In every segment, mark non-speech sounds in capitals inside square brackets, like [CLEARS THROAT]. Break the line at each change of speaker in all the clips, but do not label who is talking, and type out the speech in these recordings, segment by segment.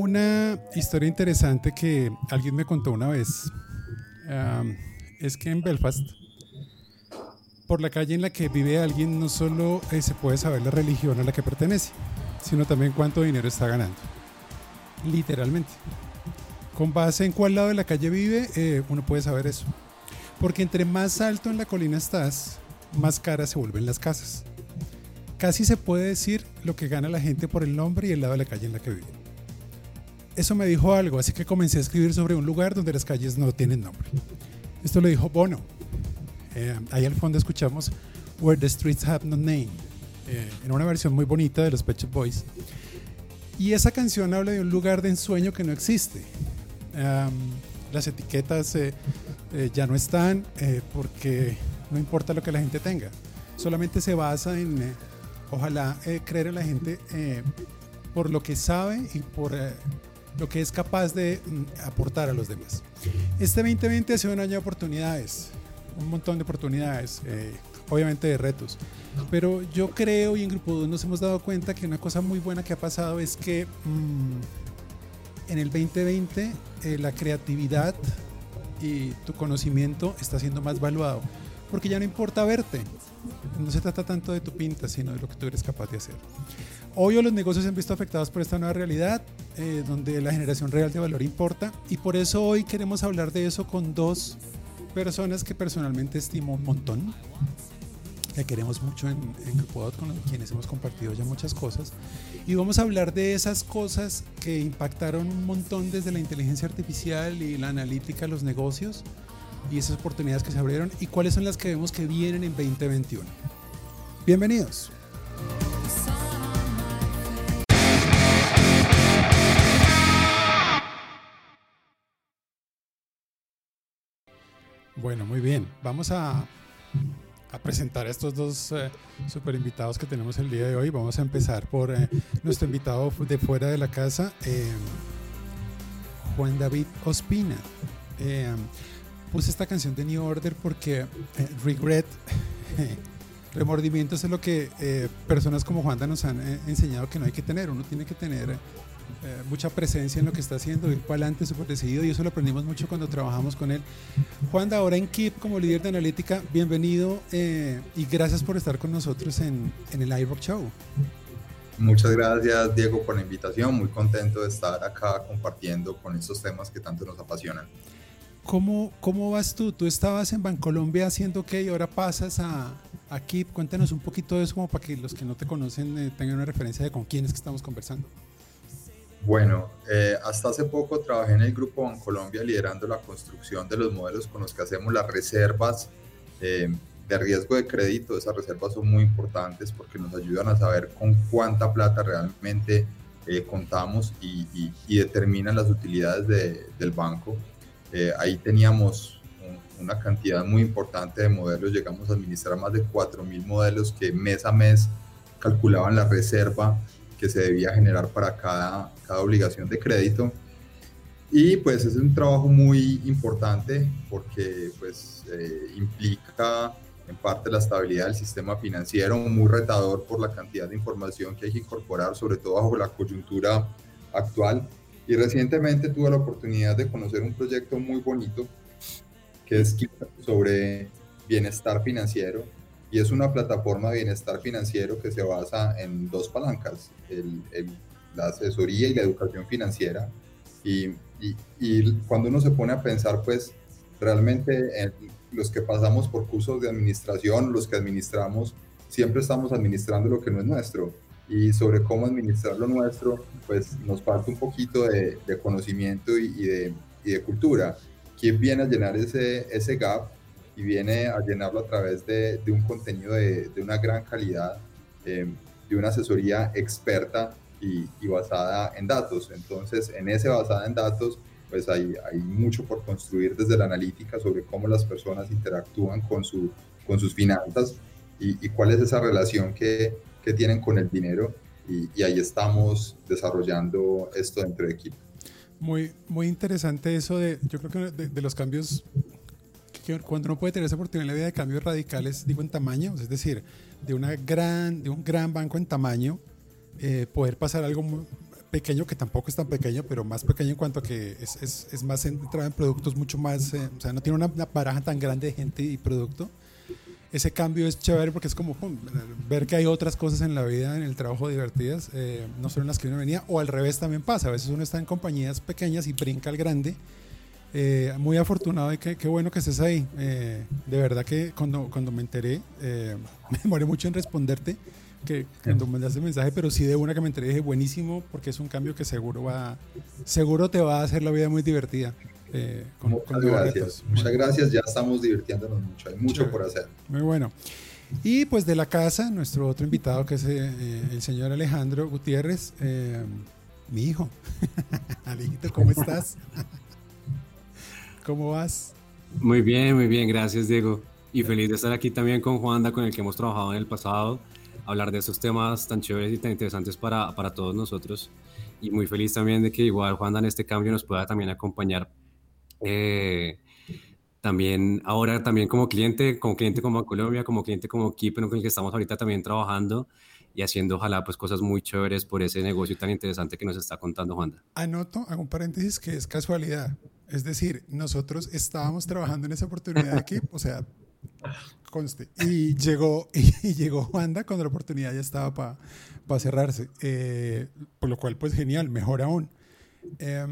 una historia interesante que alguien me contó una vez. es que en Belfast, por la calle en la que vive alguien, no solo eh, se puede saber la religión a la que pertenece, sino también cuánto dinero está ganando. Literalmente. Con base en cuál lado de la calle vive, eh, uno puede saber eso. Porque entre más alto en la colina estás, más caras se vuelven las casas. Casi se puede decir lo que gana la gente por el nombre y el lado de la calle en la que vive. Eso me dijo algo, así que comencé a escribir sobre un lugar donde las calles no tienen nombre. Esto lo dijo Bono. Eh, ahí al fondo escuchamos Where the Streets Have No Name, eh, en una versión muy bonita de los Pet Boys. Y esa canción habla de un lugar de ensueño que no existe. las etiquetas eh, ya no están porque no importa lo que la gente tenga. Solamente se basa en, ojalá, creer en la gente por lo que sabe y por lo que es capaz de mm, aportar a los demás. Este 2020 ha sido un año de oportunidades, un montón de oportunidades, eh, obviamente de retos, pero yo creo y en Grupo 2 nos hemos dado cuenta que una cosa muy buena que ha pasado es que mm, en el 2020 eh, la creatividad y tu conocimiento está siendo más valuado, porque ya no importa verte, no se trata tanto de tu pinta, sino de lo que tú eres capaz de hacer. Hoy los negocios se han visto afectados por esta nueva realidad, eh, donde la generación real de valor importa, y por eso hoy queremos hablar de eso con dos personas que personalmente estimo un montón, que queremos mucho en, en Grupo con quienes hemos compartido ya muchas cosas, y vamos a hablar de esas cosas que impactaron un montón desde la inteligencia artificial y la analítica a los negocios, y esas oportunidades que se abrieron, y cuáles son las que vemos que vienen en 2021. Bienvenidos. Bueno, muy bien. Vamos a, presentar a estos dos eh, super invitados que tenemos el día de hoy. Vamos a empezar por eh, nuestro invitado de fuera de la casa, eh, Juan David Ospina. puse esta canción de New Order porque Regret, [LAUGHS] remordimientos es lo que personas como Juan nos han enseñado que no hay que tener. Uno tiene que tener eh, mucha presencia en lo que está haciendo, ir para adelante súper decidido y eso lo aprendimos mucho cuando trabajamos con él. Juan, ahora en KIP como líder de analítica, bienvenido eh, y gracias por estar con nosotros en, en el iRock Show.
Muchas gracias Diego por la invitación, muy contento de estar acá compartiendo con estos temas que tanto nos apasionan.
¿Cómo, ¿Cómo vas tú? Tú estabas en Bancolombia haciendo qué y ahora pasas a, a KIP. Cuéntanos un poquito de eso como para que los que no te conocen eh, tengan una referencia de con quiénes que estamos conversando.
Bueno, eh, hasta hace poco trabajé en el Grupo Bancolombia liderando la construcción de los modelos con los que hacemos las reservas eh, de riesgo de crédito. Esas reservas son muy importantes porque nos ayudan a saber con cuánta plata realmente eh, contamos y, determinan las utilidades del banco. ahí teníamos una cantidad muy importante de modelos, llegamos a administrar más de 4.000 modelos que mes a mes calculaban la reserva que se debía generar para cada, cada obligación de crédito. Y pues es un trabajo muy importante porque pues eh, implica en parte la estabilidad del sistema financiero, muy retador por la cantidad de información que hay que incorporar, sobre todo bajo la coyuntura actual. Y recientemente tuve la oportunidad de conocer un proyecto muy bonito que es sobre bienestar financiero y es una plataforma de bienestar financiero que se basa en dos palancas, el, la asesoría y la educación financiera. Y, y, y, cuando uno se pone a pensar, pues realmente los que pasamos por cursos de administración, los que administramos, siempre estamos administrando lo que no es nuestro. Y sobre cómo administrar lo nuestro, pues nos falta un poquito de, de conocimiento y, de, y de cultura. ¿Quién viene a llenar ese, ese gap? Y viene a llenarlo a través de, de un contenido de, de, una gran calidad, eh, de una asesoría experta y, y, basada en datos. Entonces, en ese basada en datos, pues hay, hay mucho por construir desde la analítica sobre cómo las personas interactúan con, su, con sus finanzas y, y cuál es esa relación que, que tienen con el dinero. Y, y, ahí estamos desarrollando esto dentro de equipo.
Muy, muy interesante eso de, yo creo que de, de los cambios cuando uno puede tener esa oportunidad en la vida de cambios radicales, digo en tamaño, es decir, de, una gran, de un gran banco en tamaño, eh, poder pasar algo pequeño, que tampoco es tan pequeño, pero más pequeño en cuanto a que es, es, es más centrado en productos mucho más, eh, o sea, no tiene una, una, baraja tan grande de gente y producto. Ese cambio es chévere porque es como pum, ver que hay otras cosas en la vida, en el trabajo divertidas, eh, no solo en las que uno venía, o al revés también pasa. A veces uno está en compañías pequeñas y brinca al grande. Eh, muy afortunado y qué, qué, bueno que estés ahí. Eh, de verdad que cuando, cuando me enteré, eh, [LAUGHS] me demoré mucho en responderte que cuando mandaste el mensaje, pero sí de una que me enteré dije buenísimo porque es un cambio que seguro va, seguro te va a hacer la vida muy divertida.
Eh, con, Muchas con gracias. Muchas gracias. Ya estamos divirtiéndonos mucho. Hay mucho sí. por hacer.
Muy bueno. Y pues de la casa, nuestro otro invitado que es eh, el señor Alejandro Gutiérrez, eh, mi hijo. [LAUGHS] Alejito, ¿cómo estás? [LAUGHS] ¿Cómo vas?
Muy bien, muy bien. Gracias, Diego. Y feliz de estar aquí también con Juanda, con el que hemos trabajado en el pasado, hablar de estos temas tan chéveres y tan interesantes para, para todos nosotros. Y muy feliz también de que igual Juanda en este cambio nos pueda también acompañar eh, también ahora también como cliente, como cliente como Colombia, como cliente como Keeper, con el que estamos ahorita también trabajando y haciendo ojalá pues cosas muy chéveres por ese negocio tan interesante que nos está contando Juanda.
Anoto, hago un paréntesis que es casualidad. Es decir, nosotros estábamos trabajando en esa oportunidad Keep, o sea, conste. Y llegó, [LAUGHS] y llegó Juanda cuando la oportunidad ya estaba para pa cerrarse. Eh, por lo cual, pues genial, mejor aún. Eh,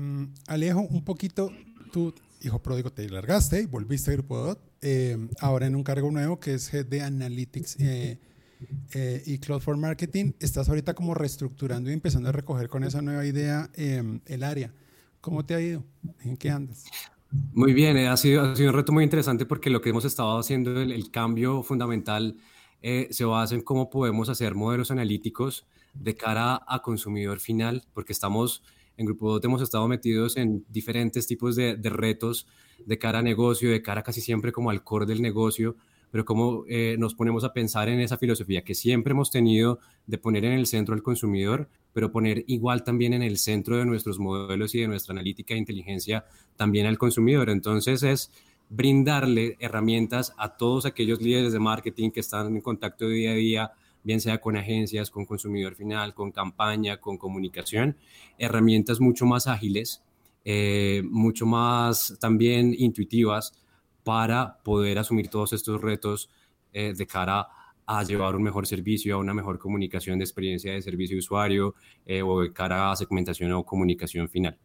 Alejo, un poquito tú, hijo pródigo, te largaste y volviste a Grupo Dot, eh, ahora en un cargo nuevo que es Head de Analytics eh, eh, y Cloud for Marketing. Estás ahorita como reestructurando y empezando a recoger con esa nueva idea el área. ¿Cómo te ha ido? ¿En qué andas?
Muy bien, ha sido, ha sido un reto muy interesante porque lo que hemos estado haciendo, el, el cambio fundamental, se basa en cómo podemos hacer modelos analíticos de cara a consumidor final, porque estamos en Grupo Dot hemos estado metidos en diferentes tipos de, de, retos de cara a negocio, de cara casi siempre como al core del negocio, pero cómo eh, nos ponemos a pensar en esa filosofía que siempre hemos tenido de poner en el centro al consumidor, pero poner igual también en el centro de nuestros modelos y de nuestra analítica e inteligencia también al consumidor. Entonces es brindarle herramientas a todos aquellos líderes de marketing que están en contacto día a día bien sea con agencias, con consumidor final, con campaña, con comunicación, herramientas mucho más ágiles, eh, mucho más también intuitivas para poder asumir todos estos retos eh, de cara a llevar un mejor servicio, a una mejor comunicación de experiencia de servicio de usuario eh, o de cara a segmentación o comunicación final.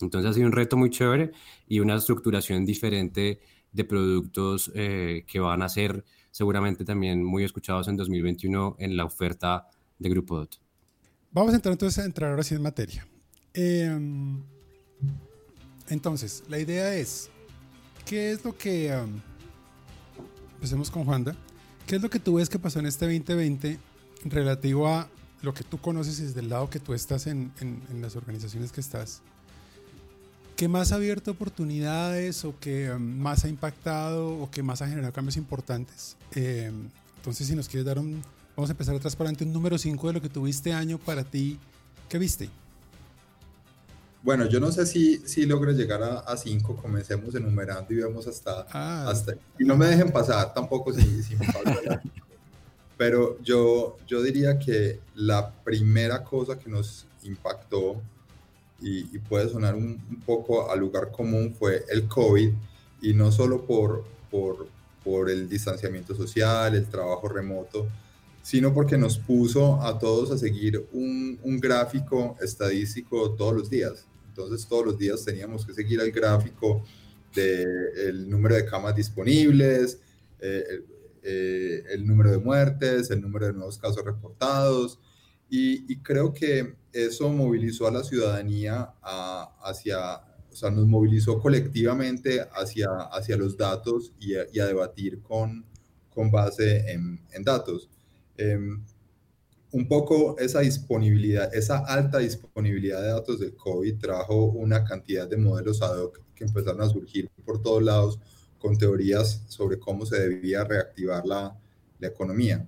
Entonces ha sido un reto muy chévere y una estructuración diferente de productos eh, que van a ser seguramente también muy escuchados en 2021 en la oferta de Grupo DOT.
Vamos a entrar entonces a entrar ahora sí en materia. Eh, entonces, la idea es, ¿qué es lo que... Um, empecemos con Juanda. ¿Qué es lo que tú ves que pasó en este 2020 relativo a lo que tú conoces desde el lado que tú estás en, en, en las organizaciones que estás? ¿Qué más ha abierto oportunidades o que um, más ha impactado o que más ha generado cambios importantes? Eh, entonces, si nos quieres dar un, vamos a empezar atrás para un número 5 de lo que tuviste año para ti, ¿qué viste?
Bueno, yo no sé si, si logro llegar a 5, comencemos enumerando y vemos hasta, ah. hasta... Y no me dejen pasar tampoco si, si me paso Pero yo, yo diría que la primera cosa que nos impactó y, y puede sonar un, un, poco al lugar común fue el COVID y no solo por, por, por el distanciamiento social, el trabajo remoto, sino porque nos puso a todos a seguir un, un gráfico estadístico todos los días. Entonces todos los días teníamos que seguir el gráfico del de número de camas disponibles, eh, eh, el número de muertes, el número de nuevos casos reportados, y, y, creo que eso movilizó a la ciudadanía a, hacia, o sea, nos movilizó colectivamente hacia, hacia los datos y a, y a debatir con, con base en, en datos. Eh, un poco esa disponibilidad, esa alta disponibilidad de datos del COVID trajo una cantidad de modelos ad hoc que empezaron a surgir por todos lados con teorías sobre cómo se debía reactivar la, la economía.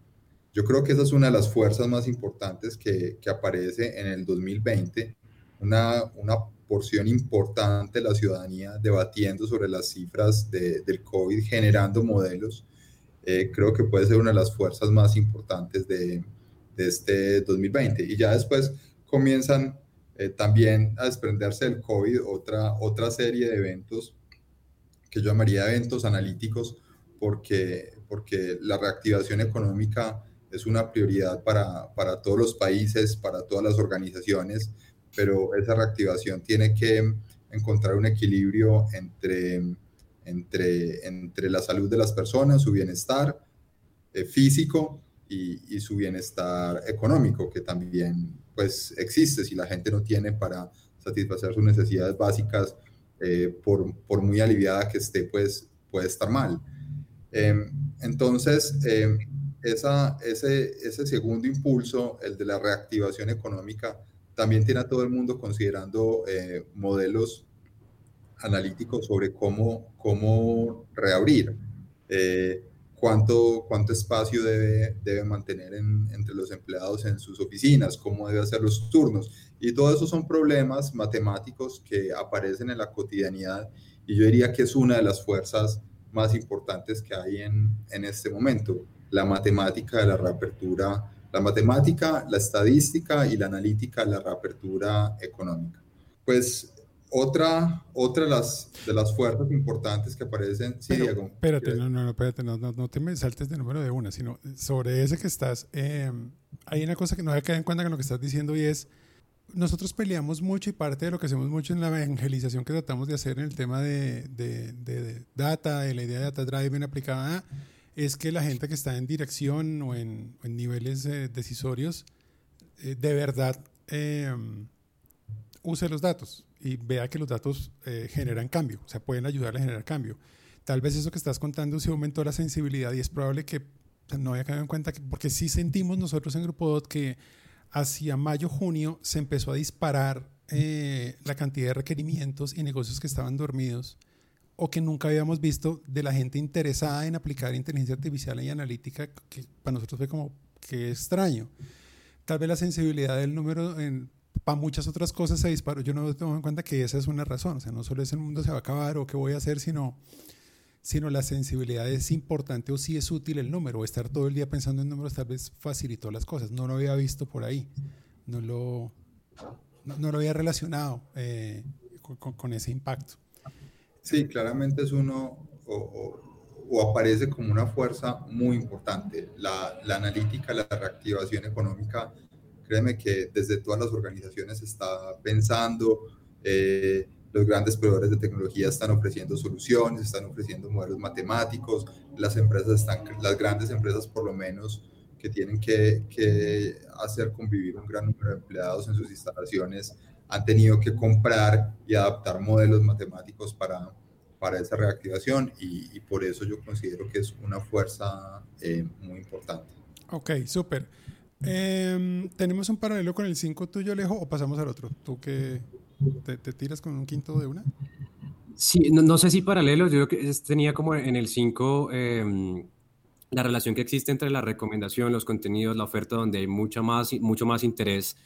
Yo creo que esa es una de las fuerzas más importantes que, que aparece en el 2020, una, una, porción importante de la ciudadanía debatiendo sobre las cifras de, del COVID, generando modelos. Eh, creo que puede ser una de las fuerzas más importantes de, de este 2020. Y ya después comienzan Eh, también a desprenderse del COVID, otra, otra serie de eventos que yo llamaría eventos analíticos, porque, porque la reactivación económica es una prioridad para, para todos los países, para todas las organizaciones, pero esa reactivación tiene que encontrar un equilibrio entre, entre, entre la salud de las personas, su bienestar eh, físico y, y, su bienestar económico, que también pues existe si la gente no tiene para satisfacer sus necesidades básicas, eh, por, por, muy aliviada que esté, pues puede estar mal. Eh, entonces, esa, ese, ese segundo impulso, el de la reactivación económica, también tiene a todo el mundo considerando eh, modelos analíticos sobre cómo, cómo reabrir, eh, cuánto, cuánto espacio debe, debe mantener entre los empleados en sus oficinas, cómo debe hacer los turnos. Y todo eso son problemas matemáticos que aparecen en la cotidianidad y yo diría que es una de las fuerzas más importantes que hay en, en este momento la matemática de la reapertura, la matemática, la estadística y la analítica de la reapertura económica. Pues otra, otra de, las, de las fuerzas importantes que aparecen, sí, Diego.
Espérate, no, no, espérate, no, no, te me saltes de número de una, sino sobre ese que estás, eh, hay una cosa que no hay que en cuenta con lo que estás diciendo y es, nosotros peleamos mucho y parte de lo que hacemos mucho en la evangelización que tratamos de hacer en el tema de, de, de data, de la idea de data driven aplicada es que la gente que está en dirección o en, niveles eh, decisorios eh, de verdad em, use los datos y vea que los datos eh, generan cambio, o sea, pueden ayudarle a generar cambio. Tal vez eso que estás contando sí aumentó la sensibilidad y es probable que no haya quedado en cuenta, que, porque sí sentimos nosotros en Grupo DOT que hacia mayo, junio se empezó a disparar la cantidad de requerimientos y negocios que estaban dormidos o que nunca habíamos visto de la gente interesada en aplicar inteligencia artificial y analítica, que para nosotros fue como que extraño. Tal vez la sensibilidad del número en, para muchas otras cosas se disparó. Yo no tengo en cuenta que esa es una razón. O sea, no solo es el mundo se va a acabar o qué voy a hacer, sino, sino la sensibilidad es importante o si es útil el número. O estar todo el día pensando en números tal vez facilitó las cosas. No lo había visto por ahí. No lo, no, lo había relacionado eh, con, con ese impacto.
Sí, claramente es uno o, aparece como una fuerza muy importante. La, analítica, la reactivación económica, créeme que desde todas las organizaciones está pensando, eh, los grandes proveedores de tecnología están ofreciendo soluciones, están ofreciendo modelos matemáticos, las empresas están, las grandes empresas por lo menos que tienen que, que hacer convivir un gran número de empleados en sus instalaciones, han tenido que comprar y adaptar modelos matemáticos para, para esa reactivación y, por eso yo considero que es una fuerza eh, muy importante.
Ok, súper. Em, ¿Tenemos un paralelo con el 5 tuyo, Alejo, o pasamos al otro? ¿Tú que te, tiras con un quinto de una?
Sí, no, sé si paralelo, yo que tenía como en el 5 em, la relación que existe entre la recomendación, los contenidos, la oferta, donde hay mucha más, mucho más interés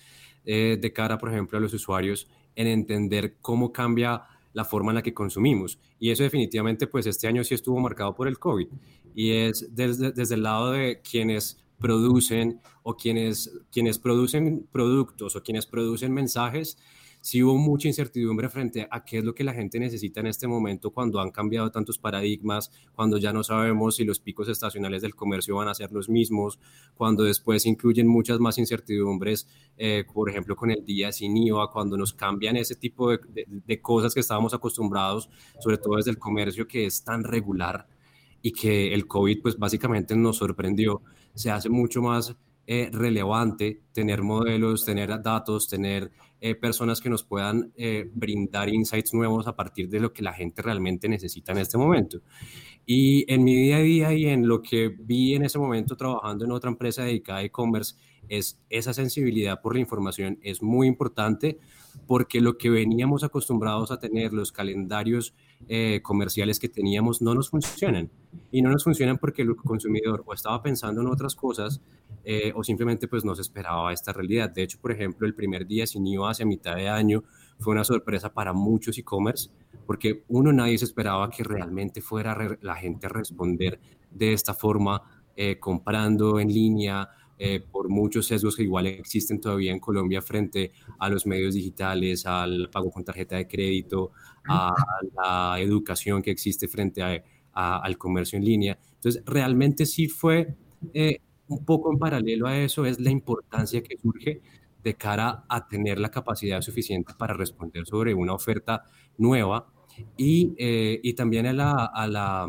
eh, de cara, por ejemplo, a los usuarios en entender cómo cambia la forma en la que consumimos. Y eso definitivamente, pues este año sí estuvo marcado por el COVID. Y es desde, desde el lado de quienes producen o quienes, quienes producen productos o quienes producen mensajes, sí hubo mucha incertidumbre frente a qué es lo que la gente necesita en este momento cuando han cambiado tantos paradigmas, cuando ya no sabemos si los picos estacionales del comercio van a ser los mismos, cuando después incluyen muchas más incertidumbres, eh, por ejemplo, con el día sin IVA, cuando nos cambian ese tipo de, de cosas que estábamos acostumbrados, sobre todo desde el comercio que es tan regular y que el COVID pues básicamente nos sorprendió, se hace mucho más eh, relevante tener modelos, tener datos, tener eh, personas que nos puedan eh, brindar insights nuevos a partir de lo que la gente realmente necesita en este momento. Y en mi día a día y en lo que vi en ese momento trabajando en otra empresa dedicada a e-commerce, es esa sensibilidad por la información es muy importante porque lo que veníamos acostumbrados a tener, los calendarios comerciales que teníamos, no nos funcionan. Y no nos funcionan porque el consumidor o estaba pensando en otras cosas eh, o simplemente pues no se esperaba esta realidad. De hecho, por ejemplo, el primer día sin IVA hacia mitad de año fue una sorpresa para muchos e-commerce porque uno, nadie se esperaba que realmente fuera la gente a responder de esta forma, eh, comprando en línea eh, por muchos sesgos que igual existen todavía en Colombia frente a los medios digitales, al pago con tarjeta de crédito, a la educación que existe frente al comercio en línea. Entonces, realmente sí fue eh, un poco en paralelo a eso, es la importancia que surge de cara a tener la capacidad suficiente para responder sobre una oferta nueva y, eh, y también a la, a la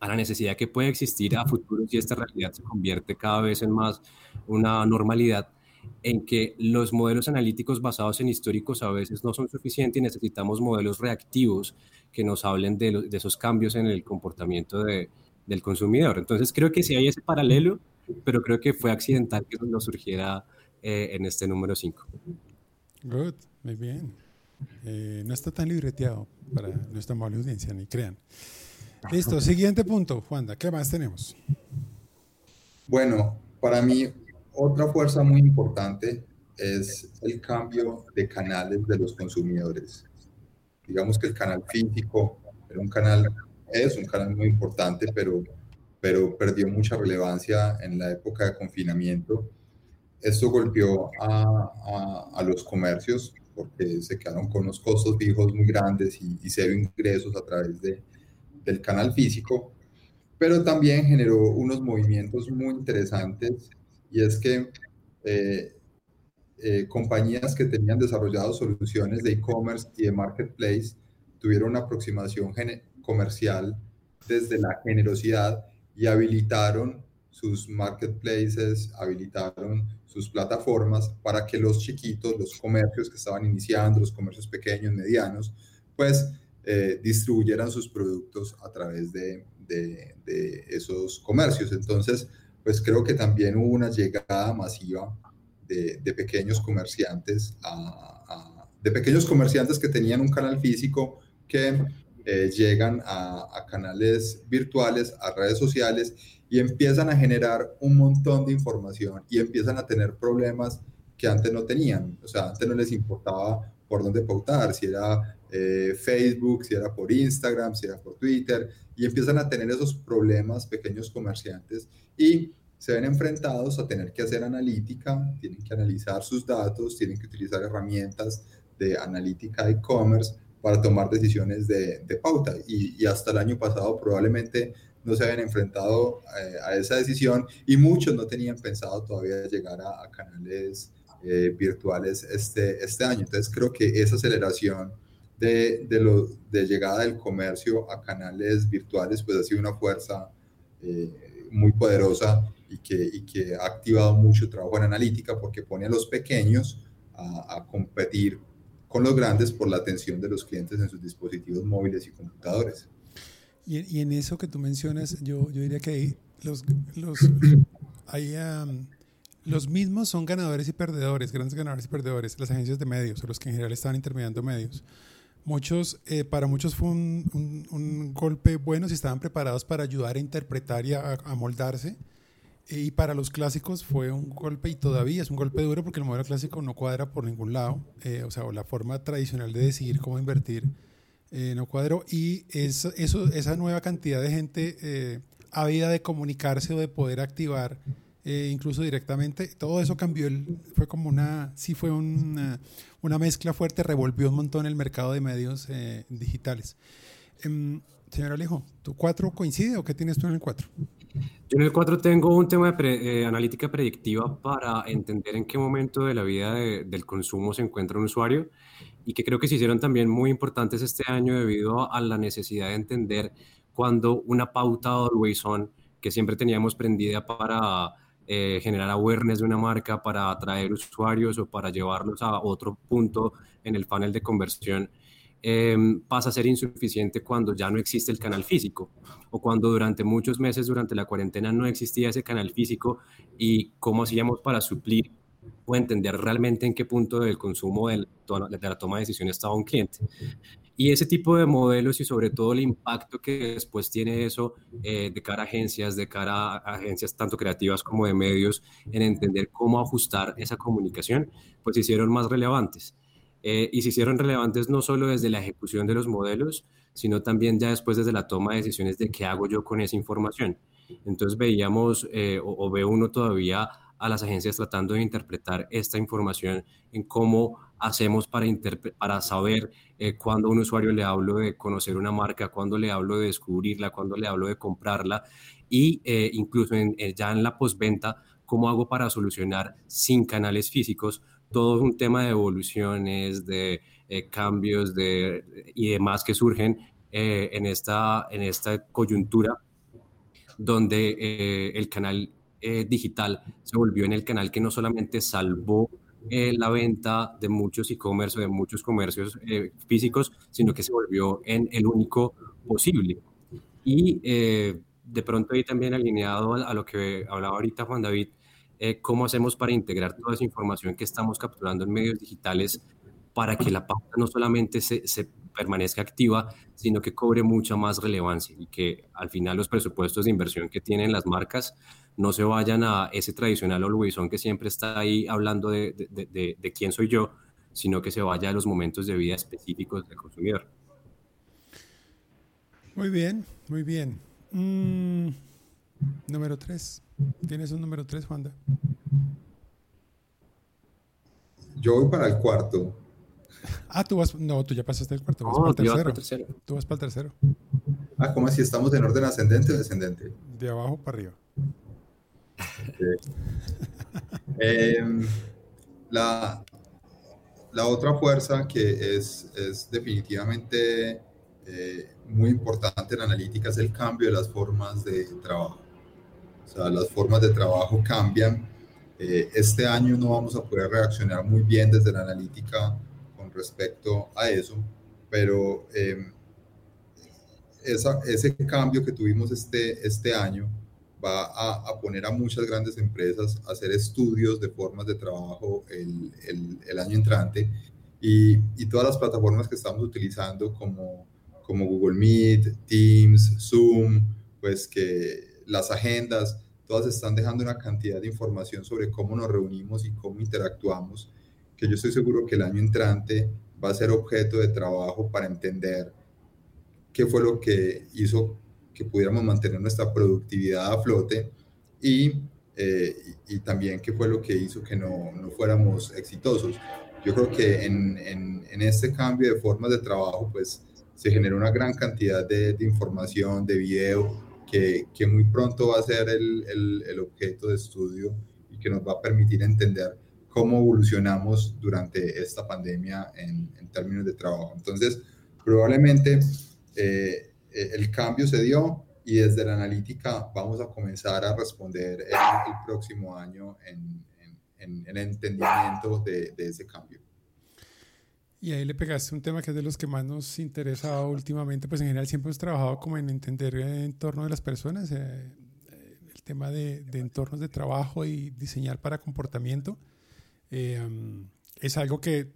a la necesidad que puede existir a futuro si esta realidad se convierte cada vez en más una normalidad en que los modelos analíticos basados en históricos a veces no son suficientes y necesitamos modelos reactivos que nos hablen de, de esos cambios en el comportamiento de, del consumidor. Entonces creo que sí hay ese paralelo, pero creo que fue accidental que nos surgiera eh, en este número 5.
Good, muy bien. Eh, no está tan libreteado para nuestra amable audiencia, ni crean. Listo, siguiente punto, Juanda, ¿qué más tenemos?
Bueno, para mí otra fuerza muy importante es el cambio de canales de los consumidores. Digamos que el canal físico era un canal, es un canal muy importante, pero, pero perdió mucha relevancia en la época de confinamiento. Esto golpeó a, a, a los comercios porque se quedaron con unos costos fijos muy grandes y, y cero ingresos a través de, del canal físico, pero también generó unos movimientos muy interesantes y es que eh, eh, compañías que tenían desarrollado soluciones de e-commerce y de marketplace tuvieron una aproximación comercial desde la generosidad y habilitaron sus marketplaces, habilitaron sus plataformas para que los chiquitos, los comercios que estaban iniciando, los comercios pequeños, medianos, pues eh, distribuyeran sus productos a través de, esos comercios. Entonces, pues creo que también hubo una llegada masiva de, pequeños comerciantes, de pequeños comerciantes que tenían un canal físico que eh, llegan a, a, canales virtuales, a redes sociales y empiezan a generar un montón de información y empiezan a tener problemas que antes no tenían. O sea, antes no les importaba por dónde pautar, si era eh, Facebook, si era por Instagram, si era por Twitter, y empiezan a tener esos problemas pequeños comerciantes y se ven enfrentados a tener que hacer analítica, tienen que analizar sus datos, tienen que utilizar herramientas de analítica e-commerce para tomar decisiones de, pauta. Y, hasta el año pasado probablemente no se habían enfrentado eh, a esa decisión y muchos no tenían pensado todavía llegar a, canales eh, virtuales este, este año. Entonces creo que esa aceleración de, de, lo, de llegada del comercio a canales virtuales, pues ha sido una fuerza eh, muy poderosa y que, y que ha activado mucho trabajo en analítica porque pone a los pequeños a, a, competir con los grandes por la atención de los clientes en sus dispositivos móviles y computadores.
Y, y en eso que tú mencionas, yo, yo diría que los, los, hay, um, los mismos son ganadores y perdedores, grandes ganadores y perdedores, las agencias de medios, o los que en general están intermediando medios. Muchos, eh, para muchos fue un, un, golpe bueno si estaban preparados para ayudar a interpretar y a, moldarse. Y para los clásicos fue un golpe y todavía es un golpe duro porque el modelo clásico no cuadra por ningún lado. Eh, o sea, la forma tradicional de decidir cómo invertir eh, no cuadró. Y esa nueva cantidad de gente habida de comunicarse o de poder activar eh, incluso directamente. Todo eso cambió, el, fue como una, sí fue una, una, mezcla fuerte, revolvió un montón el mercado de medios eh, digitales. Eh, señor Alejo, ¿tu 4 coincide o qué tienes tú en el 4?
Yo en el 4 tengo un tema de pre, eh, analítica predictiva para entender en qué momento de la vida de, del consumo se encuentra un usuario y que creo que se hicieron también muy importantes este año debido a la necesidad de entender cuando una pauta always on que siempre teníamos prendida para eh, generar awareness de una marca para atraer usuarios o para llevarlos a otro punto en el panel de conversión, em, pasa a ser insuficiente cuando ya no existe el canal físico o cuando durante muchos meses durante la cuarentena no existía ese canal físico y cómo hacíamos para suplir o entender realmente en qué punto del consumo de la toma de decisión estaba un cliente. Y ese tipo de modelos y sobre todo el impacto que después tiene eso eh, de cara a agencias, de cara a agencias tanto creativas como de medios, en entender cómo ajustar esa comunicación, pues se hicieron más relevantes. Eh, y se hicieron relevantes no solo desde la ejecución de los modelos, sino también ya después desde la toma de decisiones de qué hago yo con esa información. Entonces veíamos eh, o, ve uno todavía a las agencias tratando de interpretar esta información en cómo hacemos para, para saber eh, cuándo a un usuario le hablo de conocer una marca, cuándo le hablo de descubrirla, cuándo le hablo de comprarla y eh, incluso ya en la postventa, cómo hago para solucionar sin canales físicos todo un tema de evoluciones, de cambios de, y demás que surgen en, esta, en esta coyuntura donde eh, el canal eh, digital se volvió en el canal que no solamente salvó eh, la venta de muchos e-commerce de muchos comercios físicos, sino que se volvió en el único posible. Y de pronto ahí también alineado a, lo que hablaba ahorita Juan David, cómo hacemos para integrar toda esa información que estamos capturando en medios digitales para que la pauta no solamente se permanezca activa, sino que cobre mucha más relevancia y que al final los presupuestos de inversión que tienen las marcas no se vayan a ese tradicional always que siempre está ahí hablando de, de, de, quién soy yo, sino que se vaya a los momentos de vida específicos del consumidor.
Muy bien, muy bien. Mm, número 3. ¿Tienes un número 3, Juanda?
Yo voy para el cuarto.
Ah, tú vas, no, tú ya pasaste el cuarto, vas para el tercero. Tú vas para el tercero.
Ah, ¿cómo así? ¿Estamos en orden ascendente o descendente?
De abajo para arriba.
Em, la, la otra fuerza que es, es definitivamente eh, muy importante en analítica es el cambio de las formas de trabajo. O sea, las formas de trabajo cambian. Eh, este año no vamos a poder reaccionar muy bien desde la analítica respecto a eso, pero em, esa, ese cambio que tuvimos este, este año va a, poner a muchas grandes empresas a hacer estudios de formas de trabajo el, año entrante. Y, y, todas las plataformas que estamos utilizando como, como Google Meet, Teams, Zoom, pues que las agendas, todas están dejando una cantidad de información sobre cómo nos reunimos y cómo interactuamos que yo estoy seguro que el año entrante va a ser objeto de trabajo para entender qué fue lo que hizo que pudiéramos mantener nuestra productividad a flote y, eh, y, también qué fue lo que hizo que no, no fuéramos exitosos. Yo creo que en, en, en, este cambio de formas de trabajo, pues se generó una gran cantidad de, de información, de video, que, que, muy pronto va a ser el, el, el objeto de estudio y que nos va a permitir entender cómo evolucionamos durante esta pandemia en, términos de trabajo. Entonces, probablemente eh, eh, el cambio se dio y desde la analítica vamos a comenzar a responder el, próximo año en, el entendimiento de, ese cambio.
Y ahí le pegaste un tema que es de los que más nos interesa últimamente, pues en general siempre hemos trabajado como en entender el entorno de las personas, eh, el tema de, de, entornos de trabajo y diseñar para comportamiento. Em, es algo que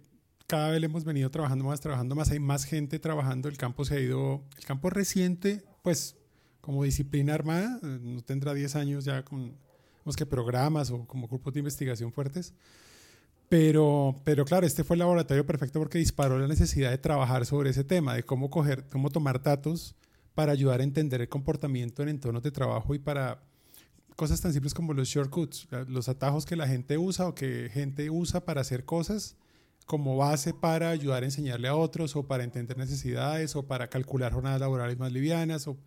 cada vez hemos venido trabajando más, trabajando más, hay más gente trabajando, el campo se ha ido, el campo reciente, pues como disciplina armada, eh, no tendrá 10 años ya con los que programas o como grupos de investigación fuertes, pero, pero claro, este fue el laboratorio perfecto porque disparó la necesidad de trabajar sobre ese tema, de cómo coger, cómo tomar datos para ayudar a entender el comportamiento en entornos de trabajo y para cosas tan simples como los shortcuts, los atajos que la gente usa o que gente usa para hacer cosas como base para ayudar a enseñarle a otros o para entender necesidades o para calcular jornadas laborales más livianas o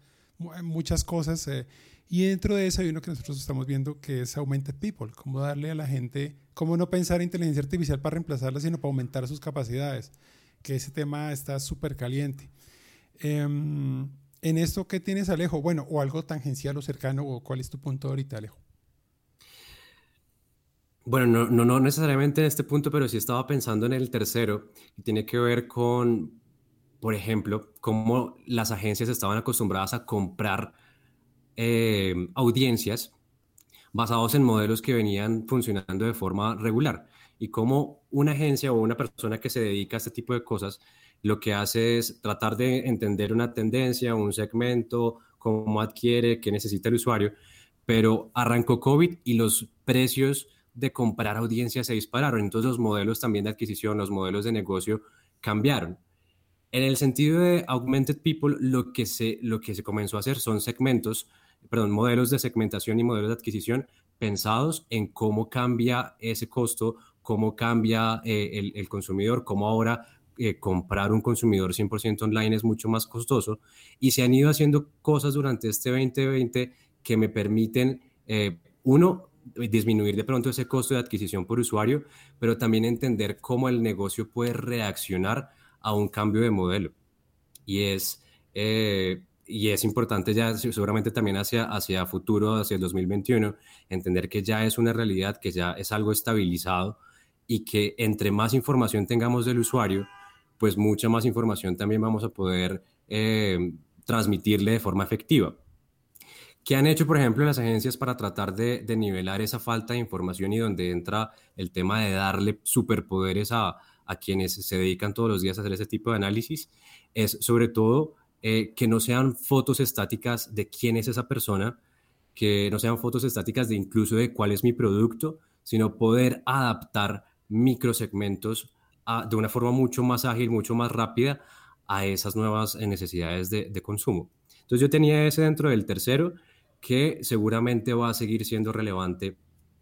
muchas cosas. Eh. y dentro de eso hay uno que nosotros estamos viendo que es Augmented People, cómo darle a la gente, cómo no pensar en inteligencia artificial para reemplazarla, sino para aumentar sus capacidades, que ese tema está súper caliente. Em, en esto, ¿qué tienes, Alejo? Bueno, o algo tangencial o cercano, o cuál es tu punto ahorita, Alejo.
Bueno, no, no, no necesariamente en este punto, pero sí estaba pensando en el tercero, y tiene que ver con, por ejemplo, cómo las agencias estaban acostumbradas a comprar eh, audiencias basados en modelos que venían funcionando de forma regular y cómo una agencia o una persona que se dedica a este tipo de cosas lo que hace es tratar de entender una tendencia, un segmento, cómo adquiere, qué necesita el usuario, pero arrancó COVID y los precios de comprar audiencias se dispararon, entonces los modelos también de adquisición, los modelos de negocio cambiaron. En el sentido de Augmented People, lo que se, lo que se comenzó a hacer son segmentos perdón, modelos de segmentación y modelos de adquisición pensados en cómo cambia ese costo, cómo cambia eh, el, consumidor, cómo ahora eh, comprar un consumidor 100% online es mucho más costoso. Y se han ido haciendo cosas durante este 2020 que me permiten, eh, uno, disminuir de pronto ese costo de adquisición por usuario, pero también entender cómo el negocio puede reaccionar a un cambio de modelo. Y es, y es importante ya seguramente también hacia, hacia futuro, hacia el 2021, entender que ya es una realidad, que ya es algo estabilizado y que entre más información tengamos del usuario, pues mucha más información también vamos a poder eh, transmitirle de forma efectiva. ¿Qué han hecho, por ejemplo, las agencias para tratar de, de, nivelar esa falta de información y donde entra el tema de darle superpoderes a, a quienes se dedican todos los días a hacer ese tipo de análisis? Es sobre todo eh, que no sean fotos estáticas de quién es esa persona, que no sean fotos estáticas de incluso de cuál es mi producto, sino poder adaptar microsegmentos a, de una forma mucho más ágil, mucho más rápida a esas nuevas necesidades de, de consumo. Entonces yo tenía ese dentro del tercero que seguramente va a seguir siendo relevante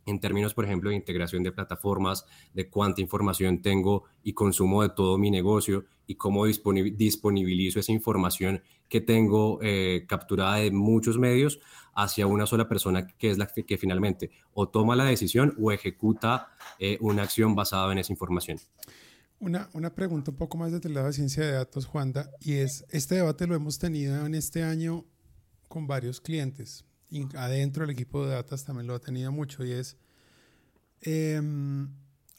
en términos, por ejemplo, de integración de plataformas, de cuánta información tengo y consumo de todo mi negocio y cómo disponibilizo esa información que tengo eh, capturada de muchos medios hacia una sola persona que es la que, finalmente o toma la decisión o ejecuta eh, una acción basada en esa información.
Una, una pregunta un poco más desde el lado de ciencia de datos, Juanda, y es, este debate lo hemos tenido en este año con varios clientes. Adentro del equipo de datos también lo ha tenido mucho y es, em,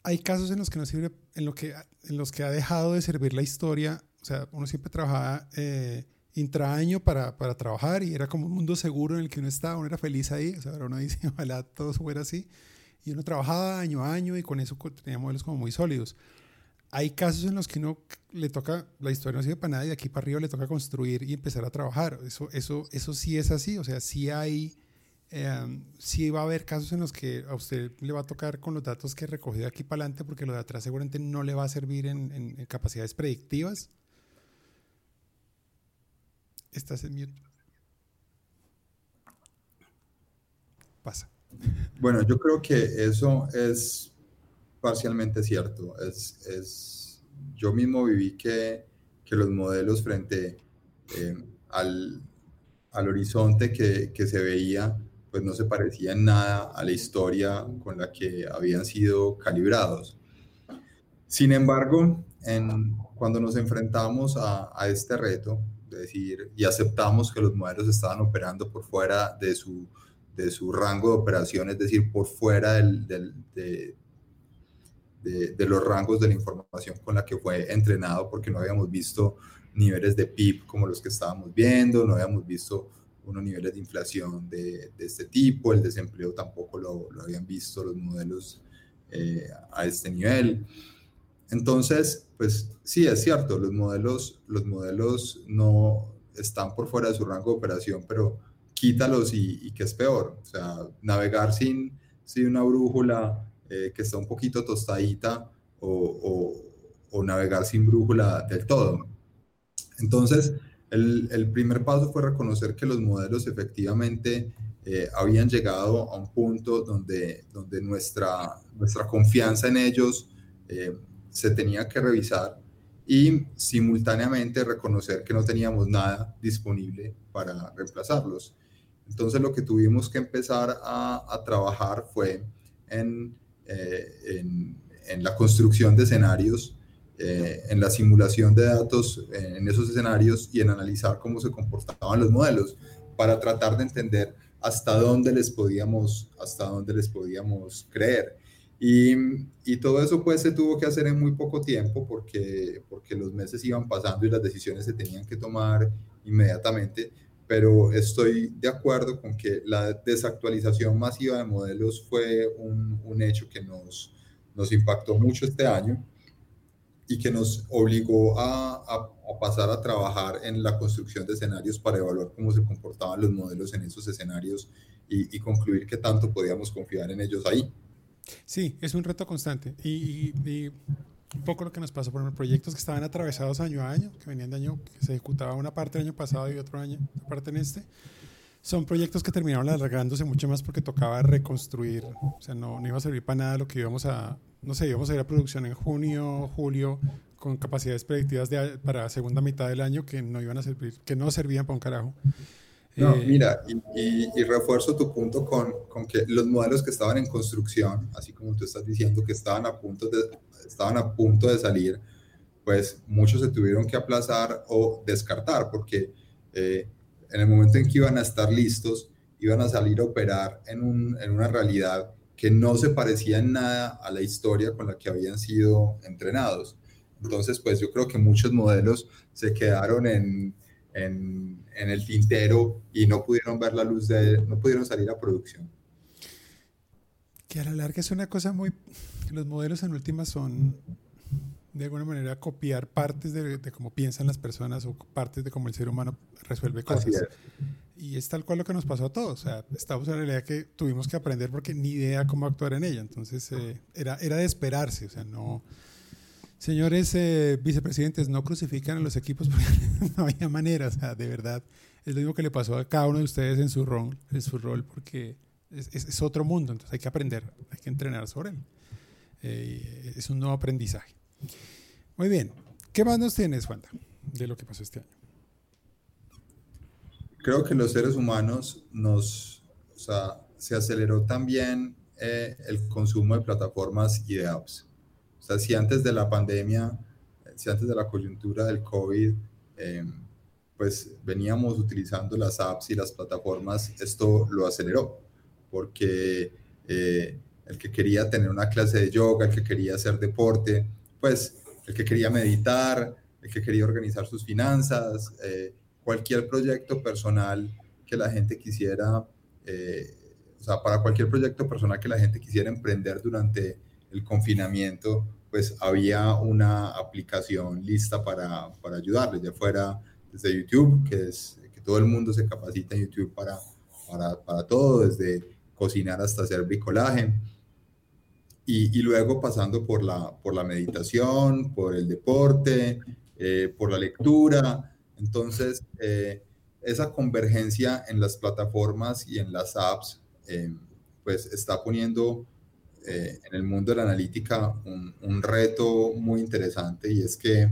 hay casos en los que no sirve, en, lo que, en los que ha dejado de servir la historia, o sea, uno siempre trabajaba eh, intraaño para, para trabajar y era como un mundo seguro en el que uno estaba, uno era feliz ahí, o sea, ahora uno dice, [LAUGHS] ojalá todo fuera así, y uno trabajaba año a año y con eso tenía modelos como muy sólidos hay casos en los que uno le toca, la historia no sirve para nada y de aquí para arriba le toca construir y empezar a trabajar. Eso, eso, eso sí es así, o sea, sí hay, eh, sí va a haber casos en los que a usted le va a tocar con los datos que recogió de aquí para adelante porque lo de atrás seguramente no le va a servir en, en, capacidades predictivas. Estás en mute. Pasa.
Bueno, yo creo que eso es parcialmente cierto. Es, es, yo mismo viví que, que los modelos frente eh, al, al, horizonte que, que, se veía, pues no se parecían nada a la historia con la que habían sido calibrados. Sin embargo, en, cuando nos enfrentamos a, a este reto, de decir, y aceptamos que los modelos estaban operando por fuera de su, de su rango de operación, es decir, por fuera del, del, de, de, los rangos de la información con la que fue entrenado, porque no habíamos visto niveles de PIB como los que estábamos viendo, no habíamos visto unos niveles de inflación de, este tipo, el desempleo tampoco lo, lo habían visto los modelos eh, a este nivel. Entonces, pues sí, es cierto, los modelos, los modelos no están por fuera de su rango de operación, pero quítalos y, y que es peor. O sea, navegar sin, sin una brújula, eh, que está un poquito tostadita o, o, navegar sin brújula del todo. Entonces, el, el, primer paso fue reconocer que los modelos efectivamente eh, habían llegado a un punto donde, donde nuestra, nuestra confianza en ellos eh, se tenía que revisar y simultáneamente reconocer que no teníamos nada disponible para reemplazarlos. Entonces lo que tuvimos que empezar a, a trabajar fue en eh, en, la construcción de escenarios, eh, en la simulación de datos en esos escenarios y en analizar cómo se comportaban los modelos para tratar de entender hasta dónde les podíamos, hasta dónde les podíamos creer. Y, y, todo eso pues se tuvo que hacer en muy poco tiempo porque, porque los meses iban pasando y las decisiones se tenían que tomar inmediatamente pero estoy de acuerdo con que la desactualización masiva de modelos fue un, un hecho que nos, nos impactó mucho este año y que nos obligó a, a, pasar a trabajar en la construcción de escenarios para evaluar cómo se comportaban los modelos en esos escenarios y, concluir qué tanto podíamos confiar en ellos ahí.
Sí, es un reto constante y un poco lo que nos pasó, por los proyectos que estaban atravesados año a año, que venían de año, que se ejecutaba una parte el año pasado y otro año, parte en este. son proyectos que terminaron alargándose mucho más porque tocaba reconstruir, o sea, no, no iba a servir para nada lo que íbamos a, no sé, íbamos a ir a producción en junio, julio, con capacidades predictivas de, para segunda mitad del año que no iban a servir, que no servían para un carajo.
No, eh, mira, y, refuerzo tu punto con, con, que los modelos que estaban en construcción, así como tú estás diciendo que estaban a punto de, estaban a punto de salir, pues muchos se tuvieron que aplazar o descartar, porque eh, en el momento en que iban a estar listos, iban a salir a operar en, un, en una realidad que no se parecía en nada a la historia con la que habían sido entrenados. Entonces, pues yo creo que muchos modelos se quedaron en, en, el tintero y no pudieron ver la luz de, no pudieron salir a producción.
Que a la larga es una cosa muy, los modelos en última son de alguna manera copiar partes de, cómo piensan las personas o partes de cómo el ser humano resuelve cosas. Y es tal cual lo que nos pasó a todos. O sea, estamos en la realidad que tuvimos que aprender porque ni idea cómo actuar en ella. Entonces, eh, era, era de esperarse. O sea, no, Señores vicepresidentes, no crucifican a los equipos [LAUGHS] porque no había manera, o sea, de verdad. Es lo mismo que le pasó a cada uno de ustedes en su rol, en su rol porque es, otro mundo, entonces hay que aprender, hay que entrenar sobre él. Eh, es un nuevo aprendizaje. Muy bien, ¿qué más nos tienes, Juanda, de lo que pasó este año?
Creo que los seres humanos nos, o sea, se aceleró también eh, el consumo de plataformas y de apps sea, si antes de la pandemia, si antes de la coyuntura del COVID, eh, pues veníamos utilizando las apps y las plataformas, esto lo aceleró, porque eh, el que quería tener una clase de yoga, el que quería hacer deporte, pues el que quería meditar, el que quería organizar sus finanzas, eh, cualquier proyecto personal que la gente quisiera, o sea, para cualquier proyecto personal que la gente quisiera emprender durante el confinamiento, pues había una aplicación lista para, para ayudarles, ya fuera desde YouTube, que es que todo el mundo se capacita en YouTube para, para, para todo, desde cocinar hasta hacer bricolaje. Y, y, luego pasando por la, por la meditación, por el deporte, eh, por la lectura. Entonces, eh, esa convergencia en las plataformas y en las apps, eh, pues está poniendo eh, en el mundo de la analítica un, reto muy interesante y es que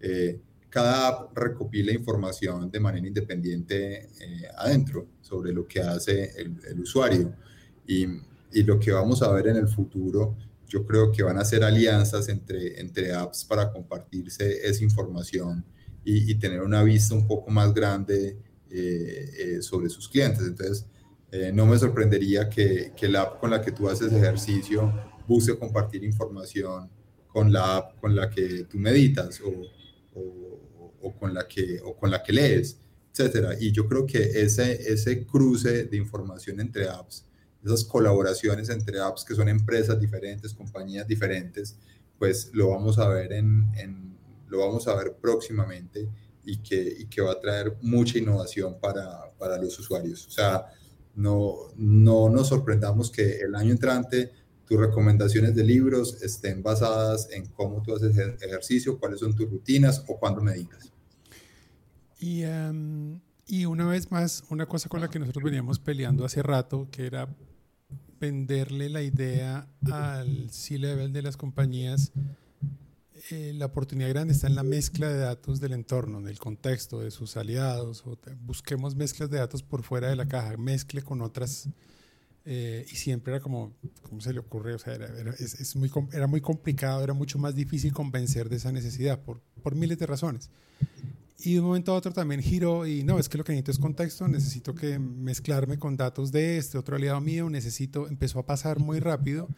eh, cada app recopila información de manera independiente eh, adentro sobre lo que hace el, usuario. Y, y, lo que vamos a ver en el futuro, yo creo que van a ser alianzas entre, entre apps para compartirse esa información y, y tener una vista un poco más grande sobre sus clientes. Entonces, eh, no me sorprendería que, que, la app con la que tú haces ejercicio busque compartir información con la app con la que tú meditas o, o, con, la que, o con la que lees, etcétera. Y yo creo que ese, ese cruce de información entre apps, esas colaboraciones entre apps que son empresas diferentes, compañías diferentes, pues lo vamos a ver, en lo vamos a ver próximamente y que, y que va a traer mucha innovación para, para los usuarios. O sea, no, no nos sorprendamos que el año entrante tus recomendaciones de libros estén basadas en cómo tú haces ejercicio, cuáles son tus rutinas o cuándo meditas.
Y, em, y una vez más, una cosa con la que nosotros veníamos peleando hace rato, que era venderle la idea al C-level de las compañías eh, la oportunidad grande está en la mezcla de datos del entorno, del contexto, de sus aliados. Busquemos mezclas de datos por fuera de la caja, mezcle con otras. Eh, y siempre era como, ¿cómo se le ocurre? O sea, era, muy, complicado, era mucho más difícil convencer de esa necesidad por, por miles de razones. Y de un momento a otro también giró y no, es que lo que necesito es contexto, necesito que mezclarme con datos de este otro aliado mío, necesito, empezó a pasar muy rápido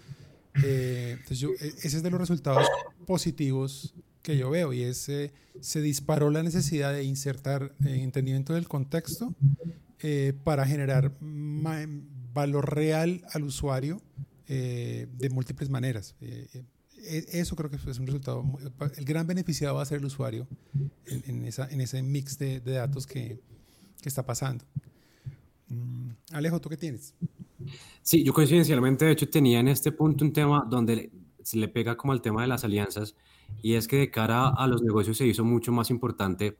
eh, entonces yo, e, ese es de los resultados positivos que yo veo y es, eh, se disparó la necesidad de insertar eh, entendimiento del contexto para generar valor real al usuario de múltiples maneras. E, eso creo que es un resultado, el gran beneficiado va a ser el usuario en, ese mix de, datos que, que está pasando. Mm, Alejo, ¿tú qué tienes?
Sí, yo coincidencialmente, de hecho, tenía en este punto un tema donde se le pega como al tema de las alianzas, y es que de cara a los negocios se hizo mucho más importante